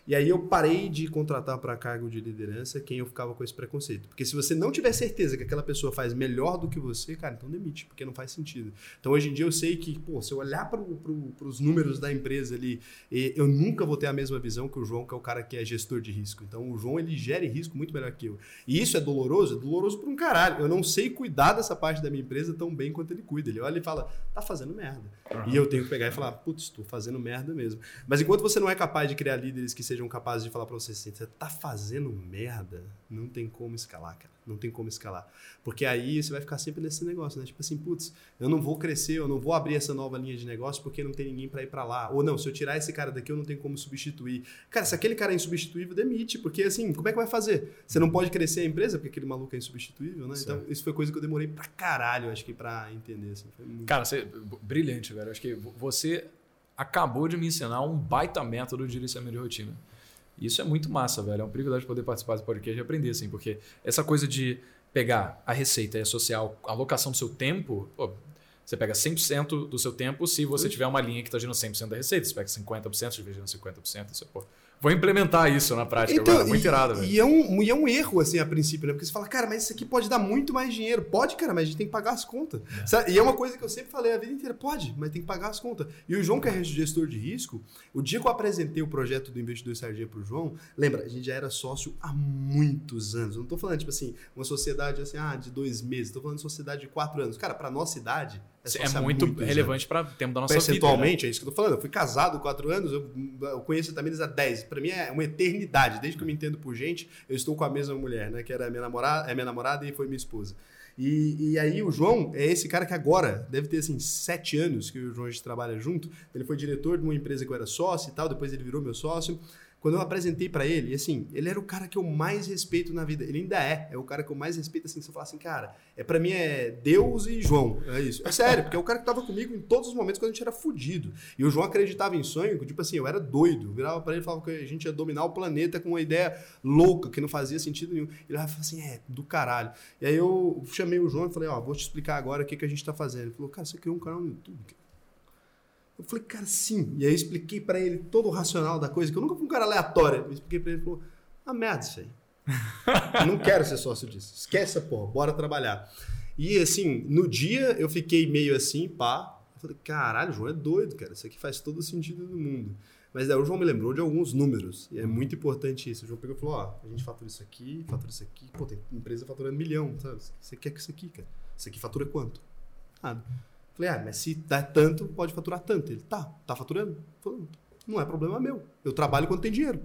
E aí eu parei de contratar para cargo de liderança quem eu ficava com esse preconceito. Porque se você não tiver certeza que aquela pessoa faz melhor do que você, cara, então demite, porque não faz sentido. Então hoje em dia eu sei que, pô, se eu olhar para pro, os números da empresa ali, eu nunca vou ter a mesma visão que o João, que é o cara que é gestor de risco. Então o João ele gere risco muito melhor que eu. E isso é doloroso? É doloroso por um caralho. Eu não sei cuidar dessa parte da minha empresa tão bem quanto ele cuida. Ele olha e fala, tá fazendo merda. Uhum. E eu tenho que pegar e falar, putz, tô fazendo merda mesmo. Mas enquanto você não é capaz de criar líderes que sejam capazes de falar para você assim, você tá fazendo merda, não tem como escalar, cara. Não tem como escalar. Porque aí você vai ficar sempre nesse negócio, né? Tipo assim, putz, eu não vou crescer, eu não vou abrir essa nova linha de negócio porque não tem ninguém para ir para lá. Ou não, se eu tirar esse cara daqui, eu não tenho como substituir. Cara, se aquele cara é insubstituível, demite. Porque assim, como é que vai fazer? Você não pode crescer a empresa porque aquele maluco é insubstituível, né? Então, isso foi coisa que eu demorei pra caralho, acho que, pra entender. Assim. Muito... Cara, você, brilhante, velho. Acho que você acabou de me ensinar um baita método de gerenciamento de rotina. Isso é muito massa, velho. É um privilégio poder participar desse podcast e aprender, assim, porque essa coisa de pegar a receita e associar a alocação do seu tempo, pô, você pega 100% do seu tempo se você tiver uma linha que está gerando 100% da receita. Você pega 50%, se gerando 50%, você, pô, Vou implementar isso na prática então, agora. Muito e, irado, velho. E é, um, e é um erro, assim, a princípio, né? Porque você fala, cara, mas isso aqui pode dar muito mais dinheiro. Pode, cara, mas a gente tem que pagar as contas. É. E é uma coisa que eu sempre falei a vida inteira. Pode, mas tem que pagar as contas. E o João, que é gestor de risco, o dia que eu apresentei o projeto do Investidor para o João, lembra, a gente já era sócio há muitos anos. Eu não estou falando, tipo assim, uma sociedade assim, ah, de dois meses. Estou falando de sociedade de quatro anos. Cara, para nossa idade, é, é muito relevante para o tempo da nossa vida. Percentualmente, né? é isso que eu tô falando. Eu fui casado quatro anos, eu, eu conheço a Tamires há 10. Para mim é uma eternidade. Desde que eu me entendo por gente, eu estou com a mesma mulher, né? Que era minha namorada, é minha namorada e foi minha esposa. E, e aí o João é esse cara que agora deve ter assim sete anos que o João a gente trabalha junto. Ele foi diretor de uma empresa que eu era sócio e tal, depois ele virou meu sócio. Quando eu apresentei para ele, assim, ele era o cara que eu mais respeito na vida. Ele ainda é. É o cara que eu mais respeito, assim, se eu falar assim, cara, é para mim é Deus e João. É isso. É sério, porque é o cara que tava comigo em todos os momentos quando a gente era fudido. E o João acreditava em sonho, tipo assim, eu era doido. Eu virava pra ele e falava que a gente ia dominar o planeta com uma ideia louca, que não fazia sentido nenhum. Ele falava assim, é, do caralho. E aí eu chamei o João e falei, ó, vou te explicar agora o que, que a gente tá fazendo. Ele falou, cara, você criou um canal no YouTube. Eu falei, cara, sim. E aí eu expliquei para ele todo o racional da coisa, que eu nunca fui um cara aleatório. Eu expliquei para ele, ele falou, ah, merda isso aí. não quero ser sócio disso. Esquece essa porra, bora trabalhar. E assim, no dia eu fiquei meio assim, pá. Eu falei, caralho, o João é doido, cara. Isso aqui faz todo o sentido do mundo. Mas daí o João me lembrou de alguns números. E é muito importante isso. O João pegou e falou: ó, a gente fatura isso aqui, fatura isso aqui. Pô, tem empresa faturando milhão, sabe? Você quer que isso aqui, cara? Isso aqui fatura quanto? Nada. Falei, ah, mas se dá tanto, pode faturar tanto. Ele, tá, tá faturando? Falei, não é problema meu. Eu trabalho quando tem dinheiro.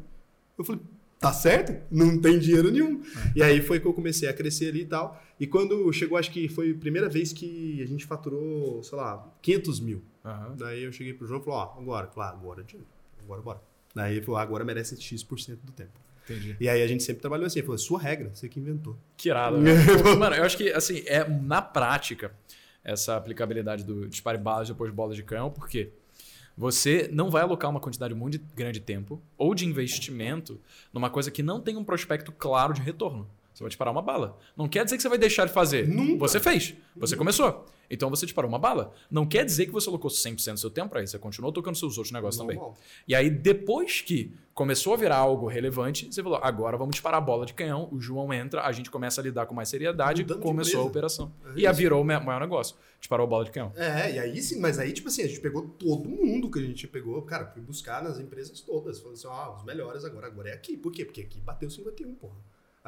Eu falei, tá certo? Não tem dinheiro nenhum. É. E aí foi que eu comecei a crescer ali e tal. E quando chegou, acho que foi a primeira vez que a gente faturou, sei lá, 500 mil. Uhum. Daí eu cheguei pro João e falei, ó, agora, claro, agora, agora, bora. Daí ele falou, agora merece X% do tempo. Entendi. E aí a gente sempre trabalhou assim, ele falou, sua regra, você que inventou. Que irado. Né? Mano, eu acho que, assim, é na prática essa aplicabilidade do dispare balas depois bola de canhão, porque você não vai alocar uma quantidade muito grande de tempo ou de investimento numa coisa que não tem um prospecto claro de retorno. Você vai disparar uma bala. Não quer dizer que você vai deixar de fazer. Nunca. Você fez. Você começou. Então você disparou uma bala. Não quer dizer que você alocou 100% do seu tempo para isso. Você continuou tocando seus outros negócios Normal. também. E aí, depois que começou a virar algo relevante, você falou: agora vamos disparar a bola de canhão. O João entra, a gente começa a lidar com mais seriedade. Mudando começou a operação. É e a virou o maior negócio. Disparou a bola de canhão. É, e aí sim, mas aí, tipo assim, a gente pegou todo mundo que a gente pegou. Cara, fui buscar nas empresas todas. Falando assim: ah, os melhores agora, agora é aqui. Por quê? Porque aqui bateu 51, porra.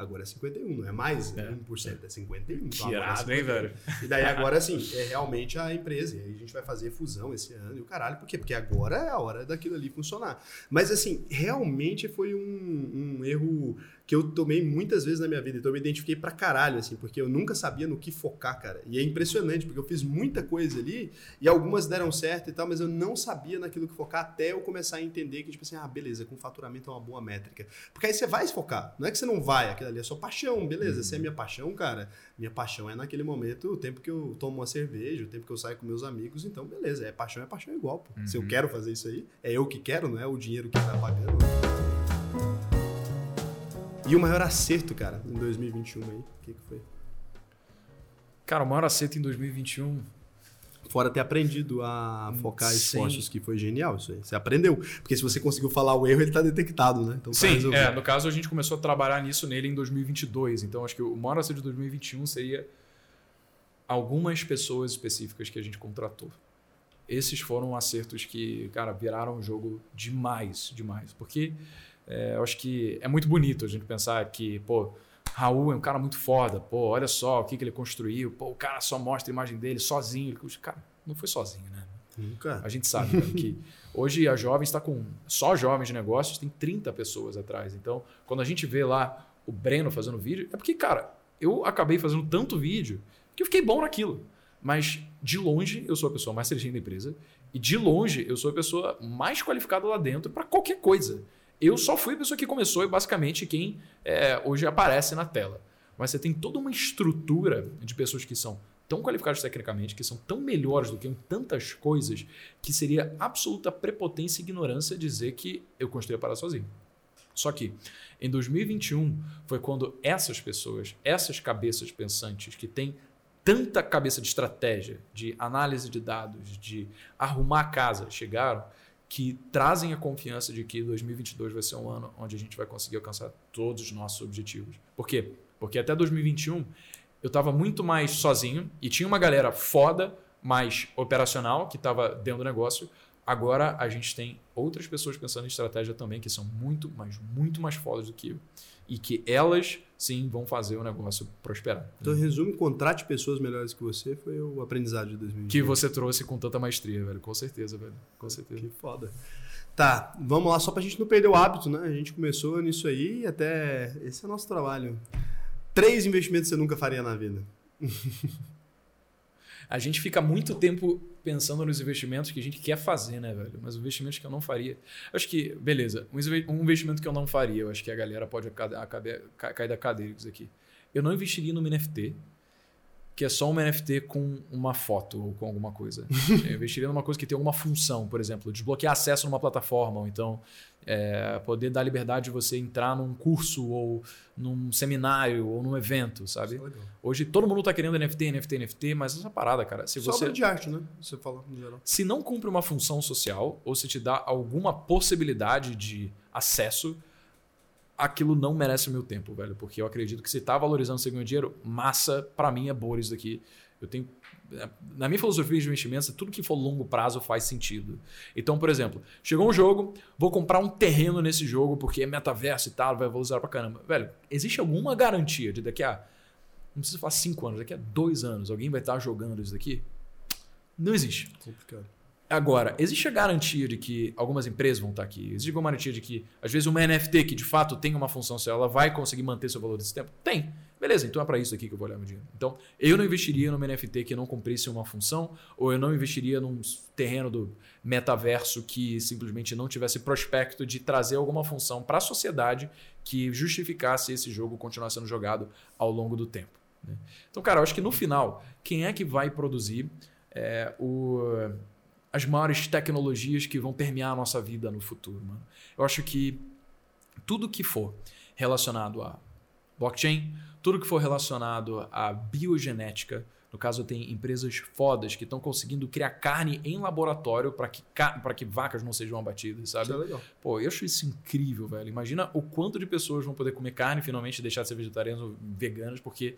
Agora é 51, não é mais é. 1%, é 51. Então que irado, é hein, velho? E daí agora, assim, é realmente a empresa. E aí a gente vai fazer fusão esse ano e o caralho. Por quê? Porque agora é a hora daquilo ali funcionar. Mas, assim, realmente foi um, um erro que eu tomei muitas vezes na minha vida. Então eu me identifiquei pra caralho, assim, porque eu nunca sabia no que focar, cara. E é impressionante, porque eu fiz muita coisa ali e algumas deram certo e tal, mas eu não sabia naquilo que focar até eu começar a entender que, tipo assim, ah, beleza, com faturamento é uma boa métrica. Porque aí você vai se focar. Não é que você não vai, aquilo ali é sua paixão, beleza. Uhum. Se é minha paixão, cara, minha paixão é naquele momento, o tempo que eu tomo uma cerveja, o tempo que eu saio com meus amigos, então beleza, é paixão, é paixão igual, pô. Uhum. Se eu uhum. quero fazer isso aí, é eu que quero, não é o dinheiro que tá pagando. E o maior acerto, cara, em 2021 aí, o que, que foi? Cara, o maior acerto em 2021 fora ter aprendido a focar esforços, que foi genial isso aí. Você aprendeu. Porque se você conseguiu falar o erro, ele está detectado, né? Então, tá Sim, é, no caso a gente começou a trabalhar nisso nele em 2022. Então acho que o maior acerto de 2021 seria algumas pessoas específicas que a gente contratou. Esses foram acertos que, cara, viraram o jogo demais, demais. Porque é, eu acho que é muito bonito a gente pensar que, pô, Raul é um cara muito foda, pô, olha só o que, que ele construiu, pô, o cara só mostra a imagem dele sozinho. Cara, não foi sozinho, né? Nunca. A gente sabe né, que hoje a jovem está com só jovens de negócios, tem 30 pessoas atrás. Então, quando a gente vê lá o Breno fazendo vídeo, é porque, cara, eu acabei fazendo tanto vídeo que eu fiquei bom naquilo. Mas de longe eu sou a pessoa mais inteligente da empresa e de longe eu sou a pessoa mais qualificada lá dentro para qualquer coisa. Eu só fui a pessoa que começou e basicamente quem é, hoje aparece na tela. Mas você tem toda uma estrutura de pessoas que são tão qualificadas tecnicamente, que são tão melhores do que em tantas coisas, que seria absoluta prepotência e ignorância dizer que eu construí a parada sozinho. Só que em 2021 foi quando essas pessoas, essas cabeças pensantes que têm tanta cabeça de estratégia, de análise de dados, de arrumar a casa, chegaram que trazem a confiança de que 2022 vai ser um ano onde a gente vai conseguir alcançar todos os nossos objetivos. Por quê? Porque até 2021 eu estava muito mais sozinho e tinha uma galera foda, mais operacional, que estava dentro do negócio. Agora a gente tem outras pessoas pensando em estratégia também que são muito, mas muito mais fodas do que eu e que elas sim vão fazer o negócio prosperar. Então, em resumo, contrate pessoas melhores que você foi o aprendizado de 2020. Que você trouxe com tanta maestria, velho. Com certeza, velho. Com certeza. Que foda. Tá, vamos lá, só pra gente não perder o hábito, né? A gente começou nisso aí e até. Esse é o nosso trabalho. Três investimentos você nunca faria na vida. A gente fica muito tempo pensando nos investimentos que a gente quer fazer, né, velho? Mas investimentos que eu não faria. Acho que, beleza, um investimento que eu não faria, eu acho que a galera pode cair da cadeira isso aqui. Eu não investiria no NFT, que é só um NFT com uma foto ou com alguma coisa. eu investiria numa coisa que tem alguma função, por exemplo, desbloquear acesso numa plataforma, ou então é, poder dar liberdade de você entrar num curso ou num seminário ou num evento, sabe? É Hoje todo mundo está querendo NFT, NFT, NFT, mas essa parada, cara, se você Sobra de arte, né? Você fala em geral. Se não cumpre uma função social ou se te dá alguma possibilidade de acesso, aquilo não merece o meu tempo, velho. Porque eu acredito que se tá valorizando você dinheiro, massa, para mim é boa isso daqui. Eu tenho. É, na minha filosofia de investimentos, tudo que for longo prazo faz sentido. Então, por exemplo, chegou um jogo, vou comprar um terreno nesse jogo porque é metaverso e tal, vai valorizar pra caramba. Velho, existe alguma garantia de daqui a. Não precisa falar cinco anos, daqui a dois anos, alguém vai estar jogando isso daqui? Não existe. Complicado. Agora, existe a garantia de que algumas empresas vão estar aqui? Existe alguma garantia de que, às vezes, uma NFT que de fato tem uma função social, ela vai conseguir manter seu valor desse tempo? Tem. Beleza, então é para isso aqui que eu vou olhar meu dinheiro. Então, eu não investiria numa NFT que não cumprisse uma função, ou eu não investiria num terreno do metaverso que simplesmente não tivesse prospecto de trazer alguma função para a sociedade que justificasse esse jogo continuar sendo jogado ao longo do tempo. Né? Então, cara, eu acho que no final, quem é que vai produzir é, o as maiores tecnologias que vão permear a nossa vida no futuro, mano. Eu acho que tudo que for relacionado a blockchain, tudo que for relacionado à biogenética, no caso, tem empresas fodas que estão conseguindo criar carne em laboratório para que, que vacas não sejam abatidas, sabe? Isso é legal. Pô, eu acho isso incrível, velho. Imagina o quanto de pessoas vão poder comer carne e finalmente deixar de ser vegetarianos ou veganos, porque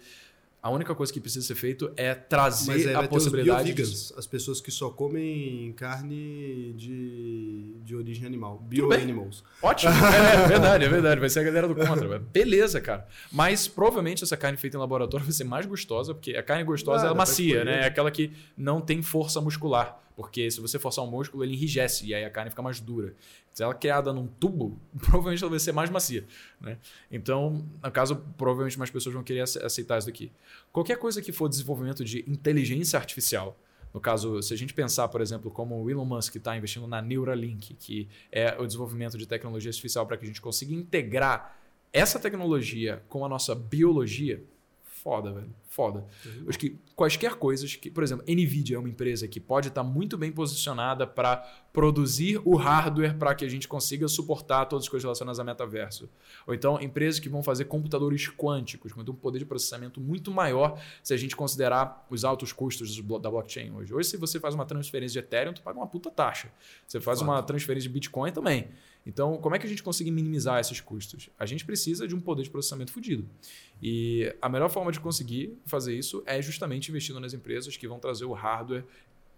a única coisa que precisa ser feito é trazer é, a possibilidade. de... as pessoas que só comem carne de, de origem animal. Bioanimals. Ótimo. É, é, verdade, é verdade. Vai ser a galera do contra. Beleza, cara. Mas provavelmente essa carne feita em laboratório vai ser mais gostosa, porque a carne gostosa é macia, né? É aquela que não tem força muscular. Porque se você forçar um músculo, ele enrijece e aí a carne fica mais dura. Se ela é criada num tubo, provavelmente ela vai ser mais macia. Né? Então, no caso, provavelmente mais pessoas vão querer aceitar isso daqui. Qualquer coisa que for desenvolvimento de inteligência artificial, no caso, se a gente pensar, por exemplo, como o Elon Musk está investindo na Neuralink, que é o desenvolvimento de tecnologia artificial para que a gente consiga integrar essa tecnologia com a nossa biologia, foda, velho. Foda. Uhum. Acho que quaisquer coisas que, por exemplo, Nvidia é uma empresa que pode estar muito bem posicionada para produzir o hardware para que a gente consiga suportar todas as coisas relacionadas a metaverso. Ou então, empresas que vão fazer computadores quânticos, com um poder de processamento muito maior se a gente considerar os altos custos da blockchain hoje. Hoje, se você faz uma transferência de Ethereum, tu paga uma puta taxa. Você faz Foda. uma transferência de Bitcoin também. Então, como é que a gente consegue minimizar esses custos? A gente precisa de um poder de processamento fodido. E a melhor forma de conseguir fazer isso é justamente investindo nas empresas que vão trazer o hardware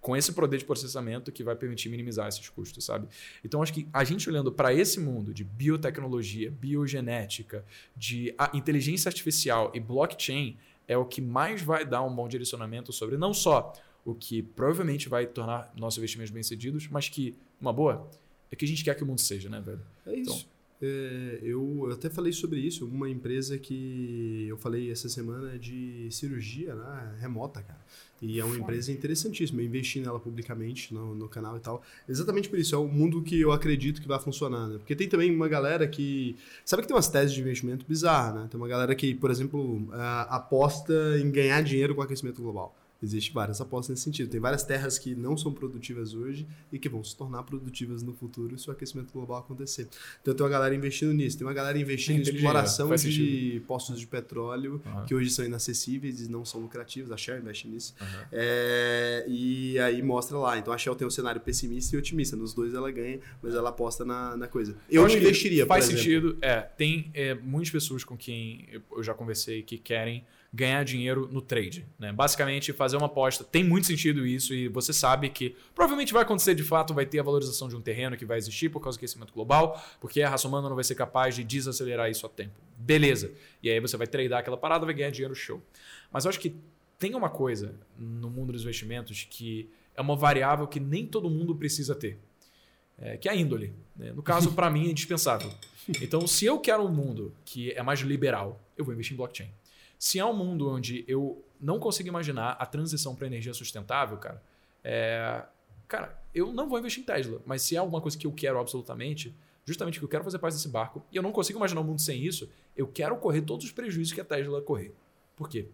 com esse poder de processamento que vai permitir minimizar esses custos, sabe? Então acho que a gente olhando para esse mundo de biotecnologia, biogenética, de inteligência artificial e blockchain é o que mais vai dar um bom direcionamento sobre não só o que provavelmente vai tornar nossos investimentos bem-sucedidos, mas que, uma boa, é que a gente quer que o mundo seja, né, velho? É isso. Então, é, eu, eu, até falei sobre isso, uma empresa que eu falei essa semana de cirurgia né, remota, cara. E é uma empresa interessantíssima. Eu investi nela publicamente no, no, canal e tal. Exatamente por isso. É o mundo que eu acredito que vai funcionar, né? Porque tem também uma galera que. Sabe que tem umas teses de investimento bizarras, né? Tem uma galera que, por exemplo, aposta em ganhar dinheiro com aquecimento global. Existe várias apostas nesse sentido. Tem várias terras que não são produtivas hoje e que vão se tornar produtivas no futuro se o aquecimento global acontecer. Então tem uma galera investindo nisso, tem uma galera investindo em exploração de postos de petróleo uhum. que hoje são inacessíveis e não são lucrativos. A Shell investe nisso. Uhum. É, e aí mostra lá. Então a Shell tem um cenário pessimista e otimista. Nos dois ela ganha, mas ela aposta na, na coisa. Eu, eu não investiria, Faz sentido. É, tem é, muitas pessoas com quem eu já conversei que querem ganhar dinheiro no trade. Né? Basicamente, fazer uma aposta tem muito sentido isso e você sabe que provavelmente vai acontecer de fato, vai ter a valorização de um terreno que vai existir por causa do aquecimento global, porque a raça humana não vai ser capaz de desacelerar isso a tempo. Beleza. E aí você vai tradear aquela parada, vai ganhar dinheiro show. Mas eu acho que tem uma coisa no mundo dos investimentos que é uma variável que nem todo mundo precisa ter. É, que é a índole. Né? No caso, para mim, é indispensável. Então, se eu quero um mundo que é mais liberal, eu vou investir em blockchain. Se é um mundo onde eu não consigo imaginar a transição para energia sustentável, cara. É, cara, eu não vou investir em Tesla, mas se é alguma coisa que eu quero absolutamente, justamente que eu quero fazer parte desse barco, e eu não consigo imaginar um mundo sem isso, eu quero correr todos os prejuízos que a Tesla correr. Por quê?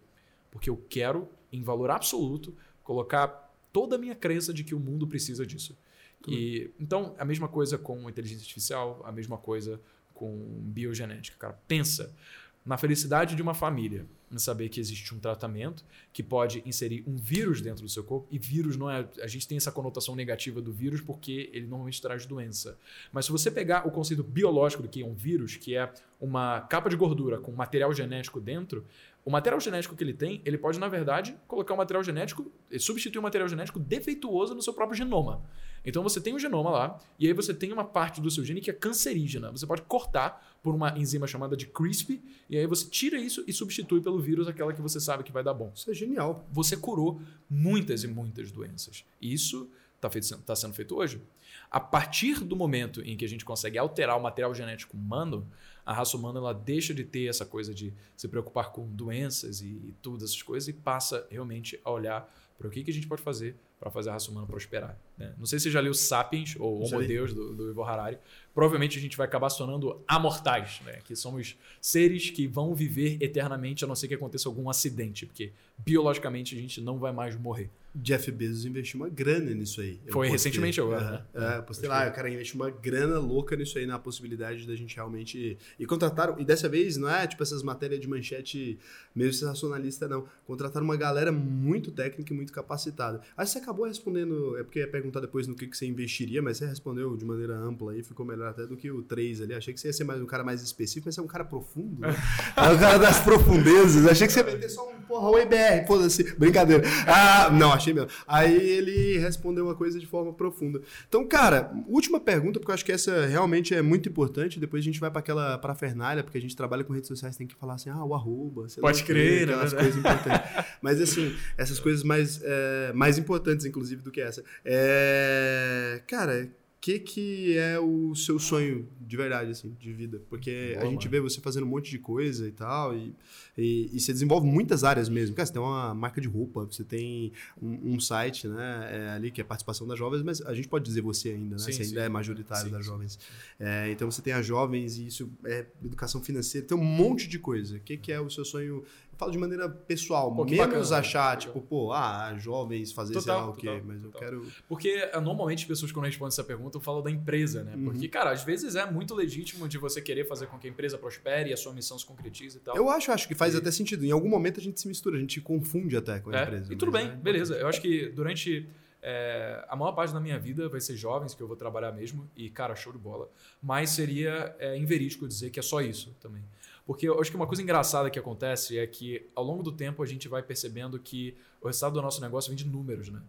Porque eu quero, em valor absoluto, colocar toda a minha crença de que o mundo precisa disso. E, então, a mesma coisa com inteligência artificial, a mesma coisa com biogenética. Cara, pensa na felicidade de uma família, em saber que existe um tratamento que pode inserir um vírus dentro do seu corpo. E vírus não é. A gente tem essa conotação negativa do vírus porque ele normalmente traz doença. Mas se você pegar o conceito biológico do que é um vírus, que é uma capa de gordura com material genético dentro, o material genético que ele tem, ele pode, na verdade, colocar um material genético, substituir um material genético defeituoso no seu próprio genoma. Então você tem um genoma lá, e aí você tem uma parte do seu gene que é cancerígena. Você pode cortar por uma enzima chamada de CRISPR, e aí você tira isso e substitui pelo vírus aquela que você sabe que vai dar bom. Isso é genial. Você curou muitas e muitas doenças. Isso está tá sendo feito hoje. A partir do momento em que a gente consegue alterar o material genético humano, a raça humana ela deixa de ter essa coisa de se preocupar com doenças e, e todas essas coisas e passa realmente a olhar para o que, que a gente pode fazer para fazer a raça humana prosperar. Né? Não sei se você já leu Sapiens ou Homo Deus do, do Ivo Harari. Provavelmente a gente vai acabar sonando amortais, né? que somos seres que vão viver eternamente a não ser que aconteça algum acidente, porque biologicamente a gente não vai mais morrer. Jeff Bezos investiu uma grana nisso aí. Eu Foi postei, recentemente agora, né? É, postei lá, o cara investiu uma grana louca nisso aí, na possibilidade da gente realmente... E contrataram, e dessa vez não é tipo essas matérias de manchete meio sensacionalista, não. Contrataram uma galera muito técnica e muito capacitada. Aí você acabou respondendo, é porque ia perguntar depois no que, que você investiria, mas você respondeu de maneira ampla aí, ficou melhor até do que o 3 ali. Achei que você ia ser mais um cara mais específico, mas você é um cara profundo, né? é um cara das profundezas. Achei que você ia meter só um porra, o IBR, foda-se, brincadeira. Ah, não, achei mesmo. Aí ele respondeu uma coisa de forma profunda. Então, cara, última pergunta, porque eu acho que essa realmente é muito importante. Depois a gente vai para aquela parafernália, porque a gente trabalha com redes sociais, tem que falar assim, ah, o arroba, Pode crer, né? Coisas importantes. Mas assim, essas coisas mais, é, mais importantes, inclusive, do que essa. É, cara, que, que é o seu sonho de verdade, assim, de vida? Porque Boa, a gente mano. vê você fazendo um monte de coisa e tal, e, e, e, você desenvolve muitas áreas mesmo. Cara, você tem uma marca de roupa, você tem um, um site, né, é, ali que é participação das jovens, mas a gente pode dizer você ainda, né? Sim, você sim. ainda é majoritário sim, das jovens. É, então você tem as jovens e isso é educação financeira, tem um monte de coisa. O que, que é o seu sonho falo de maneira pessoal, pô, menos bacana, achar, tipo, pô, ah, jovens fazer total, sei lá o quê, total, mas eu quero. Porque eh, normalmente as pessoas, quando respondem essa pergunta, eu falo da empresa, né? Uhum. Porque, cara, às vezes é muito legítimo de você querer fazer com que a empresa prospere e a sua missão se concretize e tal. Eu acho, acho que faz e... até sentido. Em algum momento a gente se mistura, a gente confunde até com a é, empresa. E tudo bem, é beleza. Eu acho que durante. É, a maior parte da minha vida vai ser jovens, que eu vou trabalhar mesmo, e, cara, show de bola. Mas seria é, inverídico dizer que é só isso também. Porque eu acho que uma coisa engraçada que acontece é que ao longo do tempo a gente vai percebendo que o resultado do nosso negócio vem de números, né?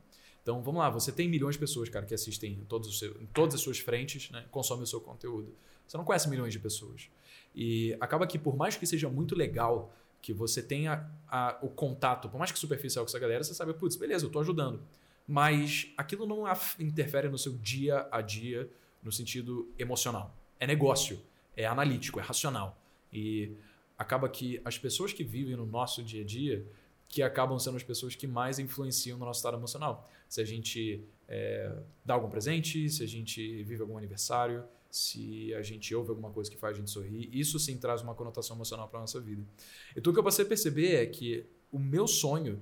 Então vamos lá, você tem milhões de pessoas, cara, que assistem em, todos os seus, em todas as suas frentes, né? consomem o seu conteúdo. Você não conhece milhões de pessoas. E acaba que, por mais que seja muito legal que você tenha a, o contato, por mais que superficial com essa galera, você sabe, putz, beleza, eu estou ajudando. Mas aquilo não interfere no seu dia a dia no sentido emocional. É negócio, é analítico, é racional. E acaba que as pessoas que vivem no nosso dia a dia que acabam sendo as pessoas que mais influenciam no nosso estado emocional. Se a gente é, dá algum presente, se a gente vive algum aniversário, se a gente ouve alguma coisa que faz a gente sorrir, isso sim traz uma conotação emocional para nossa vida. Então o que eu passei a perceber é que o meu sonho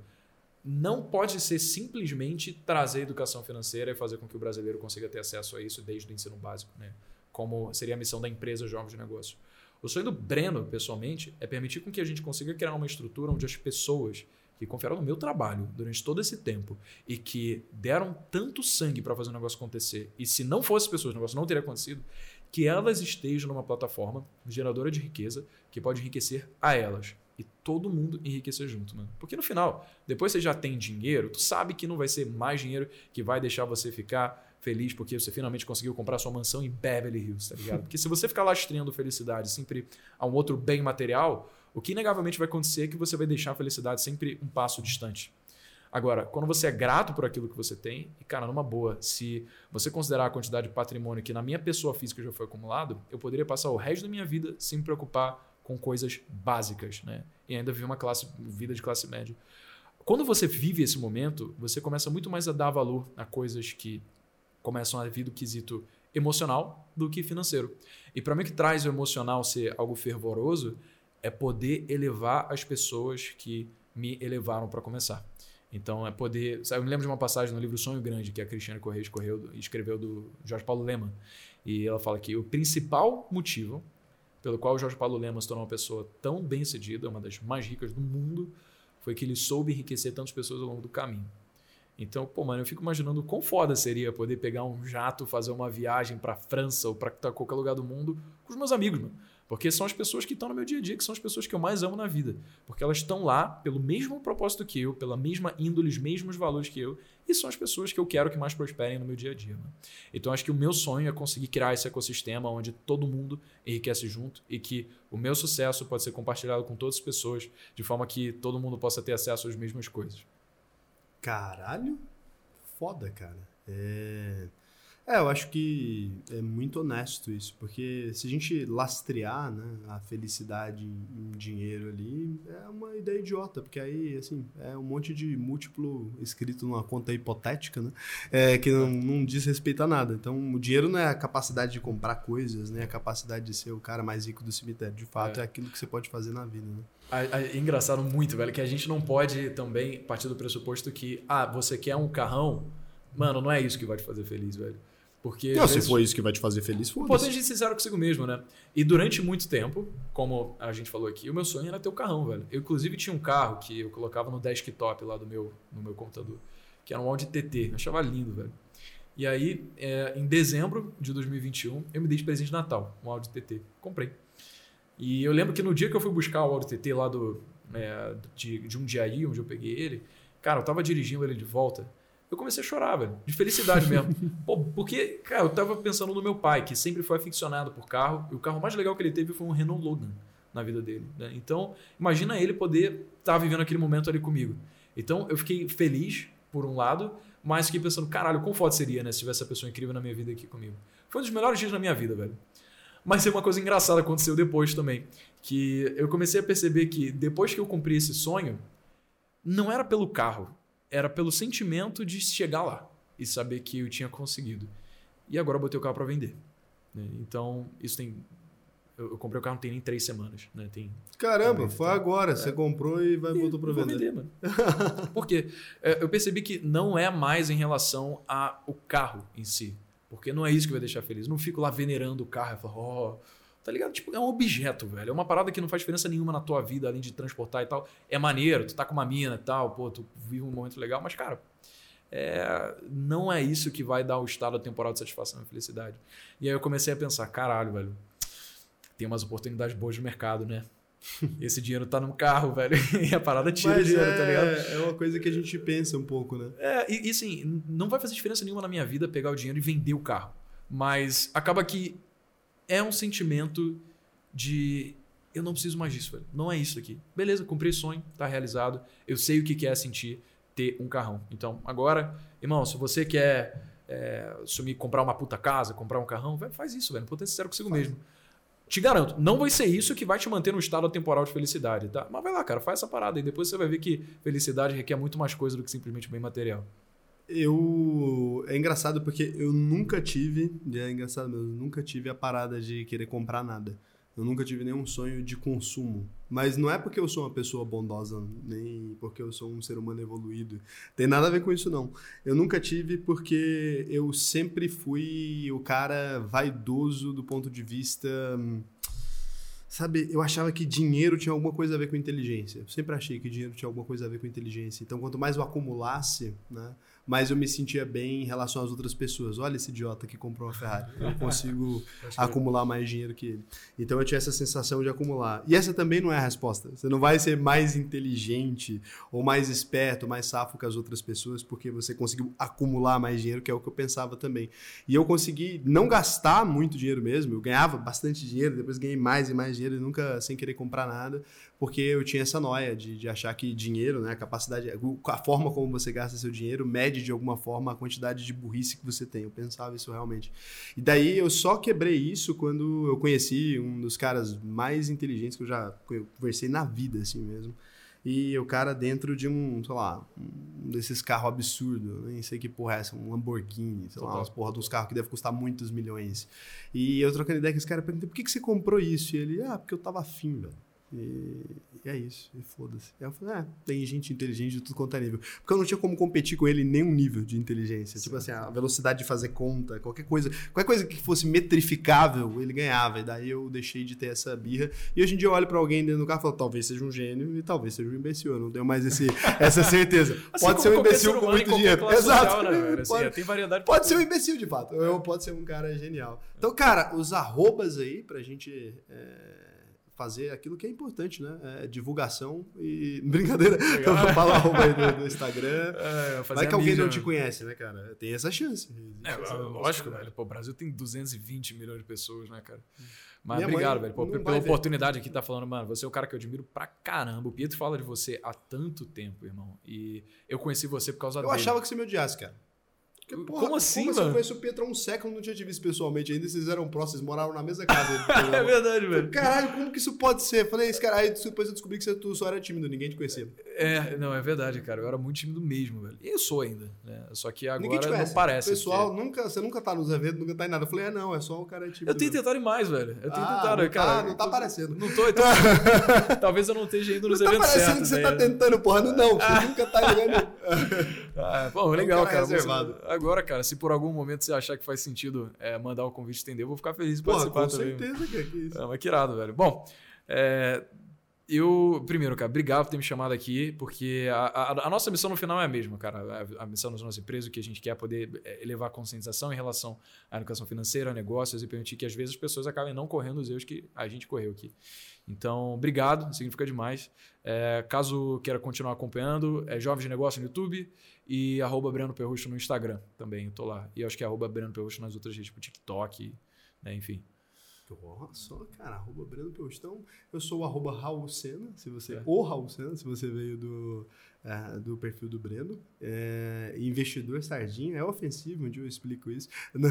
não pode ser simplesmente trazer educação financeira e fazer com que o brasileiro consiga ter acesso a isso desde o ensino básico, né? como seria a missão da empresa Jovens de Negócio. O sonho do Breno, pessoalmente, é permitir com que a gente consiga criar uma estrutura onde as pessoas que confiaram no meu trabalho durante todo esse tempo e que deram tanto sangue para fazer o negócio acontecer, e se não fosse pessoas, o negócio não teria acontecido, que elas estejam numa plataforma geradora de riqueza que pode enriquecer a elas. E todo mundo enriquecer junto, mano. Porque no final, depois você já tem dinheiro, tu sabe que não vai ser mais dinheiro que vai deixar você ficar feliz porque você finalmente conseguiu comprar sua mansão em Beverly Hills, tá ligado? Porque se você ficar lastreando felicidade sempre a um outro bem material, o que inegavelmente vai acontecer é que você vai deixar a felicidade sempre um passo distante. Agora, quando você é grato por aquilo que você tem, e cara, numa boa, se você considerar a quantidade de patrimônio que na minha pessoa física já foi acumulado, eu poderia passar o resto da minha vida sem me preocupar com coisas básicas, né? E ainda viver uma classe, vida de classe média. quando você vive esse momento, você começa muito mais a dar valor a coisas que começam a vir do quesito emocional do que financeiro. E para mim, o que traz o emocional ser algo fervoroso é poder elevar as pessoas que me elevaram para começar. Então, é poder. Eu me lembro de uma passagem no livro Sonho Grande, que a Cristiane Correia escreveu do Jorge Paulo Lema. E ela fala que o principal motivo pelo qual o Jorge Paulo Lema se tornou uma pessoa tão bem-sucedida, uma das mais ricas do mundo, foi que ele soube enriquecer tantas pessoas ao longo do caminho. Então, pô, mano, eu fico imaginando quão foda seria poder pegar um jato, fazer uma viagem para França ou para qualquer lugar do mundo com os meus amigos, mano. Porque são as pessoas que estão no meu dia a dia, que são as pessoas que eu mais amo na vida. Porque elas estão lá pelo mesmo propósito que eu, pela mesma índole, os mesmos valores que eu, e são as pessoas que eu quero que mais prosperem no meu dia a dia. Mano. Então acho que o meu sonho é conseguir criar esse ecossistema onde todo mundo enriquece junto e que o meu sucesso pode ser compartilhado com todas as pessoas, de forma que todo mundo possa ter acesso às mesmas coisas. Caralho, foda, cara. É. É, eu acho que é muito honesto isso, porque se a gente lastrear né, a felicidade em dinheiro ali, é uma ideia idiota, porque aí, assim, é um monte de múltiplo escrito numa conta hipotética, né, é, que não, não diz respeito a nada. Então, o dinheiro não é a capacidade de comprar coisas, né, a capacidade de ser o cara mais rico do cemitério. De fato, é, é aquilo que você pode fazer na vida, né. É engraçado muito, velho, que a gente não pode também partir do pressuposto que, ah, você quer um carrão, mano, não é isso que vai te fazer feliz, velho. Porque, não, vezes, se for isso que vai te fazer feliz, foda-se. Pode ser sincero consigo mesmo, né? E durante muito tempo, como a gente falou aqui, o meu sonho era ter o um carrão, velho. Eu, inclusive, tinha um carro que eu colocava no desktop lá do meu, no meu computador, que era um Audi TT. Eu achava lindo, velho. E aí, é, em dezembro de 2021, eu me dei de presente de Natal, um Audi TT. Comprei. E eu lembro que no dia que eu fui buscar o Audi TT lá do, é, de, de um dia aí, onde eu peguei ele, cara, eu tava dirigindo ele de volta eu comecei a chorar, velho, de felicidade mesmo. Pô, porque, cara, eu tava pensando no meu pai, que sempre foi aficionado por carro, e o carro mais legal que ele teve foi um Renault Logan na vida dele. Né? Então, imagina ele poder estar tá vivendo aquele momento ali comigo. Então, eu fiquei feliz, por um lado, mas fiquei pensando, caralho, quão foda seria, né, se tivesse essa pessoa incrível na minha vida aqui comigo. Foi um dos melhores dias da minha vida, velho. Mas uma coisa engraçada aconteceu depois também, que eu comecei a perceber que depois que eu cumpri esse sonho, não era pelo carro, era pelo sentimento de chegar lá e saber que eu tinha conseguido. E agora eu botei o carro para vender. Né? Então, isso tem. Eu, eu, comprei o carro não tem nem três semanas. Né? Tem, Caramba, foi então, agora. É, você comprou e vai botou para vender. vender mano. Porque é, eu percebi que não é mais em relação ao carro em si. Porque não é isso que vai deixar feliz. Eu não fico lá venerando o carro e falo. Oh, Tá ligado? Tipo, é um objeto, velho. É uma parada que não faz diferença nenhuma na tua vida, além de transportar e tal. É maneiro, tu tá com uma mina e tal, pô, tu vive um momento legal, mas, cara, é, não é isso que vai dar o estado temporal de satisfação e felicidade. E aí eu comecei a pensar, caralho, velho, tem umas oportunidades boas de mercado, né? Esse dinheiro tá no carro, velho. E a parada tira Mas dinheiro, é, tá ligado? É uma coisa que a gente pensa um pouco, né? É, e, e assim, não vai fazer diferença nenhuma na minha vida pegar o dinheiro e vender o carro. Mas acaba que é um sentimento de eu não preciso mais disso, velho. Não é isso aqui. Beleza, cumpri sonho, tá realizado. Eu sei o que é sentir ter um carrão. Então, agora, irmão, se você quer é, sumir, comprar uma puta casa, comprar um carrão, velho, faz isso, velho. Não pode ser sincero consigo faz. mesmo. Te garanto, não vai ser isso que vai te manter no estado temporal de felicidade, tá? Mas vai lá, cara, faz essa parada e depois você vai ver que felicidade requer muito mais coisa do que simplesmente bem material. Eu. É engraçado porque eu nunca tive. É engraçado mesmo, nunca tive a parada de querer comprar nada. Eu nunca tive nenhum sonho de consumo. Mas não é porque eu sou uma pessoa bondosa, nem porque eu sou um ser humano evoluído. Tem nada a ver com isso, não. Eu nunca tive porque eu sempre fui o cara vaidoso do ponto de vista. Sabe, eu achava que dinheiro tinha alguma coisa a ver com inteligência. Eu sempre achei que dinheiro tinha alguma coisa a ver com inteligência. Então, quanto mais eu acumulasse, né? Mas eu me sentia bem em relação às outras pessoas. Olha esse idiota que comprou uma Ferrari. Eu consigo acumular mais dinheiro que ele. Então eu tinha essa sensação de acumular. E essa também não é a resposta. Você não vai ser mais inteligente ou mais esperto, mais safo que as outras pessoas porque você conseguiu acumular mais dinheiro, que é o que eu pensava também. E eu consegui não gastar muito dinheiro mesmo. Eu ganhava bastante dinheiro, depois ganhei mais e mais dinheiro e nunca sem querer comprar nada, porque eu tinha essa noia de, de achar que dinheiro, né, a capacidade, a forma como você gasta seu dinheiro mede de alguma forma a quantidade de burrice que você tem. Eu pensava isso realmente. E daí eu só quebrei isso quando eu conheci um dos caras mais inteligentes que eu já conversei na vida, assim mesmo. e o cara dentro de um, sei lá, um desses carros absurdos, nem sei que porra é essa, um Lamborghini, sei lá, umas porra dos carros que deve custar muitos milhões. E eu trocando ideia com esse cara, perguntei, por que, que você comprou isso? E ele, ah, porque eu tava afim, velho. E, e, é isso, e foda-se. Aí eu falei, é, tem gente inteligente de tudo quanto é nível. Porque eu não tinha como competir com ele em nenhum nível de inteligência. Sim. Tipo assim, a velocidade de fazer conta, qualquer coisa, qualquer coisa que fosse metrificável, ele ganhava. E daí eu deixei de ter essa birra. E hoje em dia eu olho pra alguém dentro do carro e falo, talvez seja um gênio e talvez seja um imbecil. Eu não tenho mais esse, essa certeza. Assim pode ser um imbecil com muito dinheiro. Exato. Social, né, assim, pode, tem variedade pode ser um imbecil, de fato. Ou pode ser um cara genial. Então, cara, os arrobas aí pra gente. É fazer aquilo que é importante, né? É divulgação e. Brincadeira, então fala arroba aí do, do Instagram. É, Vai que alguém não te conhece, né, cara? Tem essa chance. É, essa lógico, velho. Pô, o Brasil tem 220 milhões de pessoas, né, cara? Mas Minha obrigado, velho, pô, pela oportunidade aqui tá falando, mano. Você é o cara que eu admiro pra caramba. O Pietro fala de você há tanto tempo, irmão. E eu conheci você por causa eu dele. Eu achava que você me odiasse, cara. Porque, porra, como assim, como mano? Eu conheço o Pietro há um século, não tinha te visto pessoalmente ainda, vocês eram próximos, moraram na mesma casa. é verdade, velho. Caralho, como que isso pode ser? Falei, esse cara, aí depois eu descobri que você, só era tímido, ninguém te conhecia. É, não, é verdade, cara. Eu era muito tímido mesmo, velho. E eu sou ainda, né? Só que agora não parece. Pessoal, que... nunca, você nunca tá nos eventos, nunca tá em nada. Eu falei, é não, é só o cara é tímido. Eu tenho tentado mais, velho. Eu tenho ah, tentado, não cara. Tá, não tá aparecendo. Não tô, então. talvez eu não esteja indo nos não tá eventos. Tá parecendo que você tá tentando, porra. Não, não. Você ah. nunca tá ligando. ah, bom, legal, cara. Reservado. Agora, cara, se por algum momento você achar que faz sentido é, mandar o convite estender, eu vou ficar feliz de participar com também. certeza, que é isso. É, mas que irado, velho. Bom, é, eu, primeiro, cara, obrigado por ter me chamado aqui, porque a, a, a, nossa missão no final é a mesma, cara. A, a missão das nossas empresas, o que a gente quer é poder é, elevar a conscientização em relação à educação financeira, negócios e permitir que às vezes as pessoas acabem não correndo os erros que a gente correu aqui. Então, obrigado, significa demais. É, caso queira continuar acompanhando, é Jovens de Negócio no YouTube e arroba Breno Perrucho no Instagram também, eu tô lá. E acho que é arroba Breno Perrucho nas outras redes, tipo TikTok, né, enfim. Olha só, cara, arroba Breno Então, eu sou o arroba Raul Sena, se você. É. O Raul Sena, se você veio do, uh, do perfil do Breno. É, investidor sardinha, é ofensivo, onde eu explico isso, Não,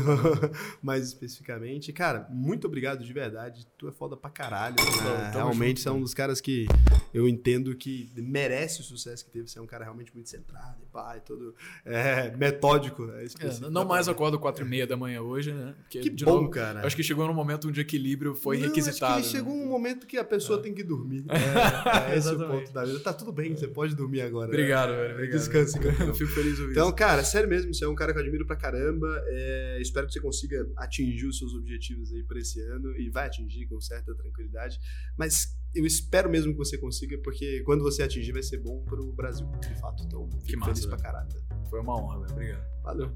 mais especificamente. Cara, muito obrigado de verdade. Tu é foda pra caralho. Né? Realmente, você é um dos caras que eu entendo que merece o sucesso que teve. Você é um cara realmente muito centrado e pá, e todo é, metódico. É, é, não mais acordo quatro e meia da manhã hoje, né? Porque, que bom, novo, cara. Acho que chegou num momento onde o equilíbrio foi não, requisitado. Acho que chegou né? um momento que a pessoa é. tem que dormir. É, é esse o ponto da vida. Tá tudo bem, você pode dormir agora. Obrigado, velho. Obrigado. Descanse, cara. Eu fico feliz ouvir Então, cara, sério mesmo, você é um cara que eu admiro pra caramba. É, espero que você consiga atingir os seus objetivos aí pra esse ano e vai atingir com certa tranquilidade. Mas eu espero mesmo que você consiga, porque quando você atingir vai ser bom pro Brasil, de fato. Então, fico que massa, feliz pra caralho. Foi uma honra, velho. Obrigado. Valeu.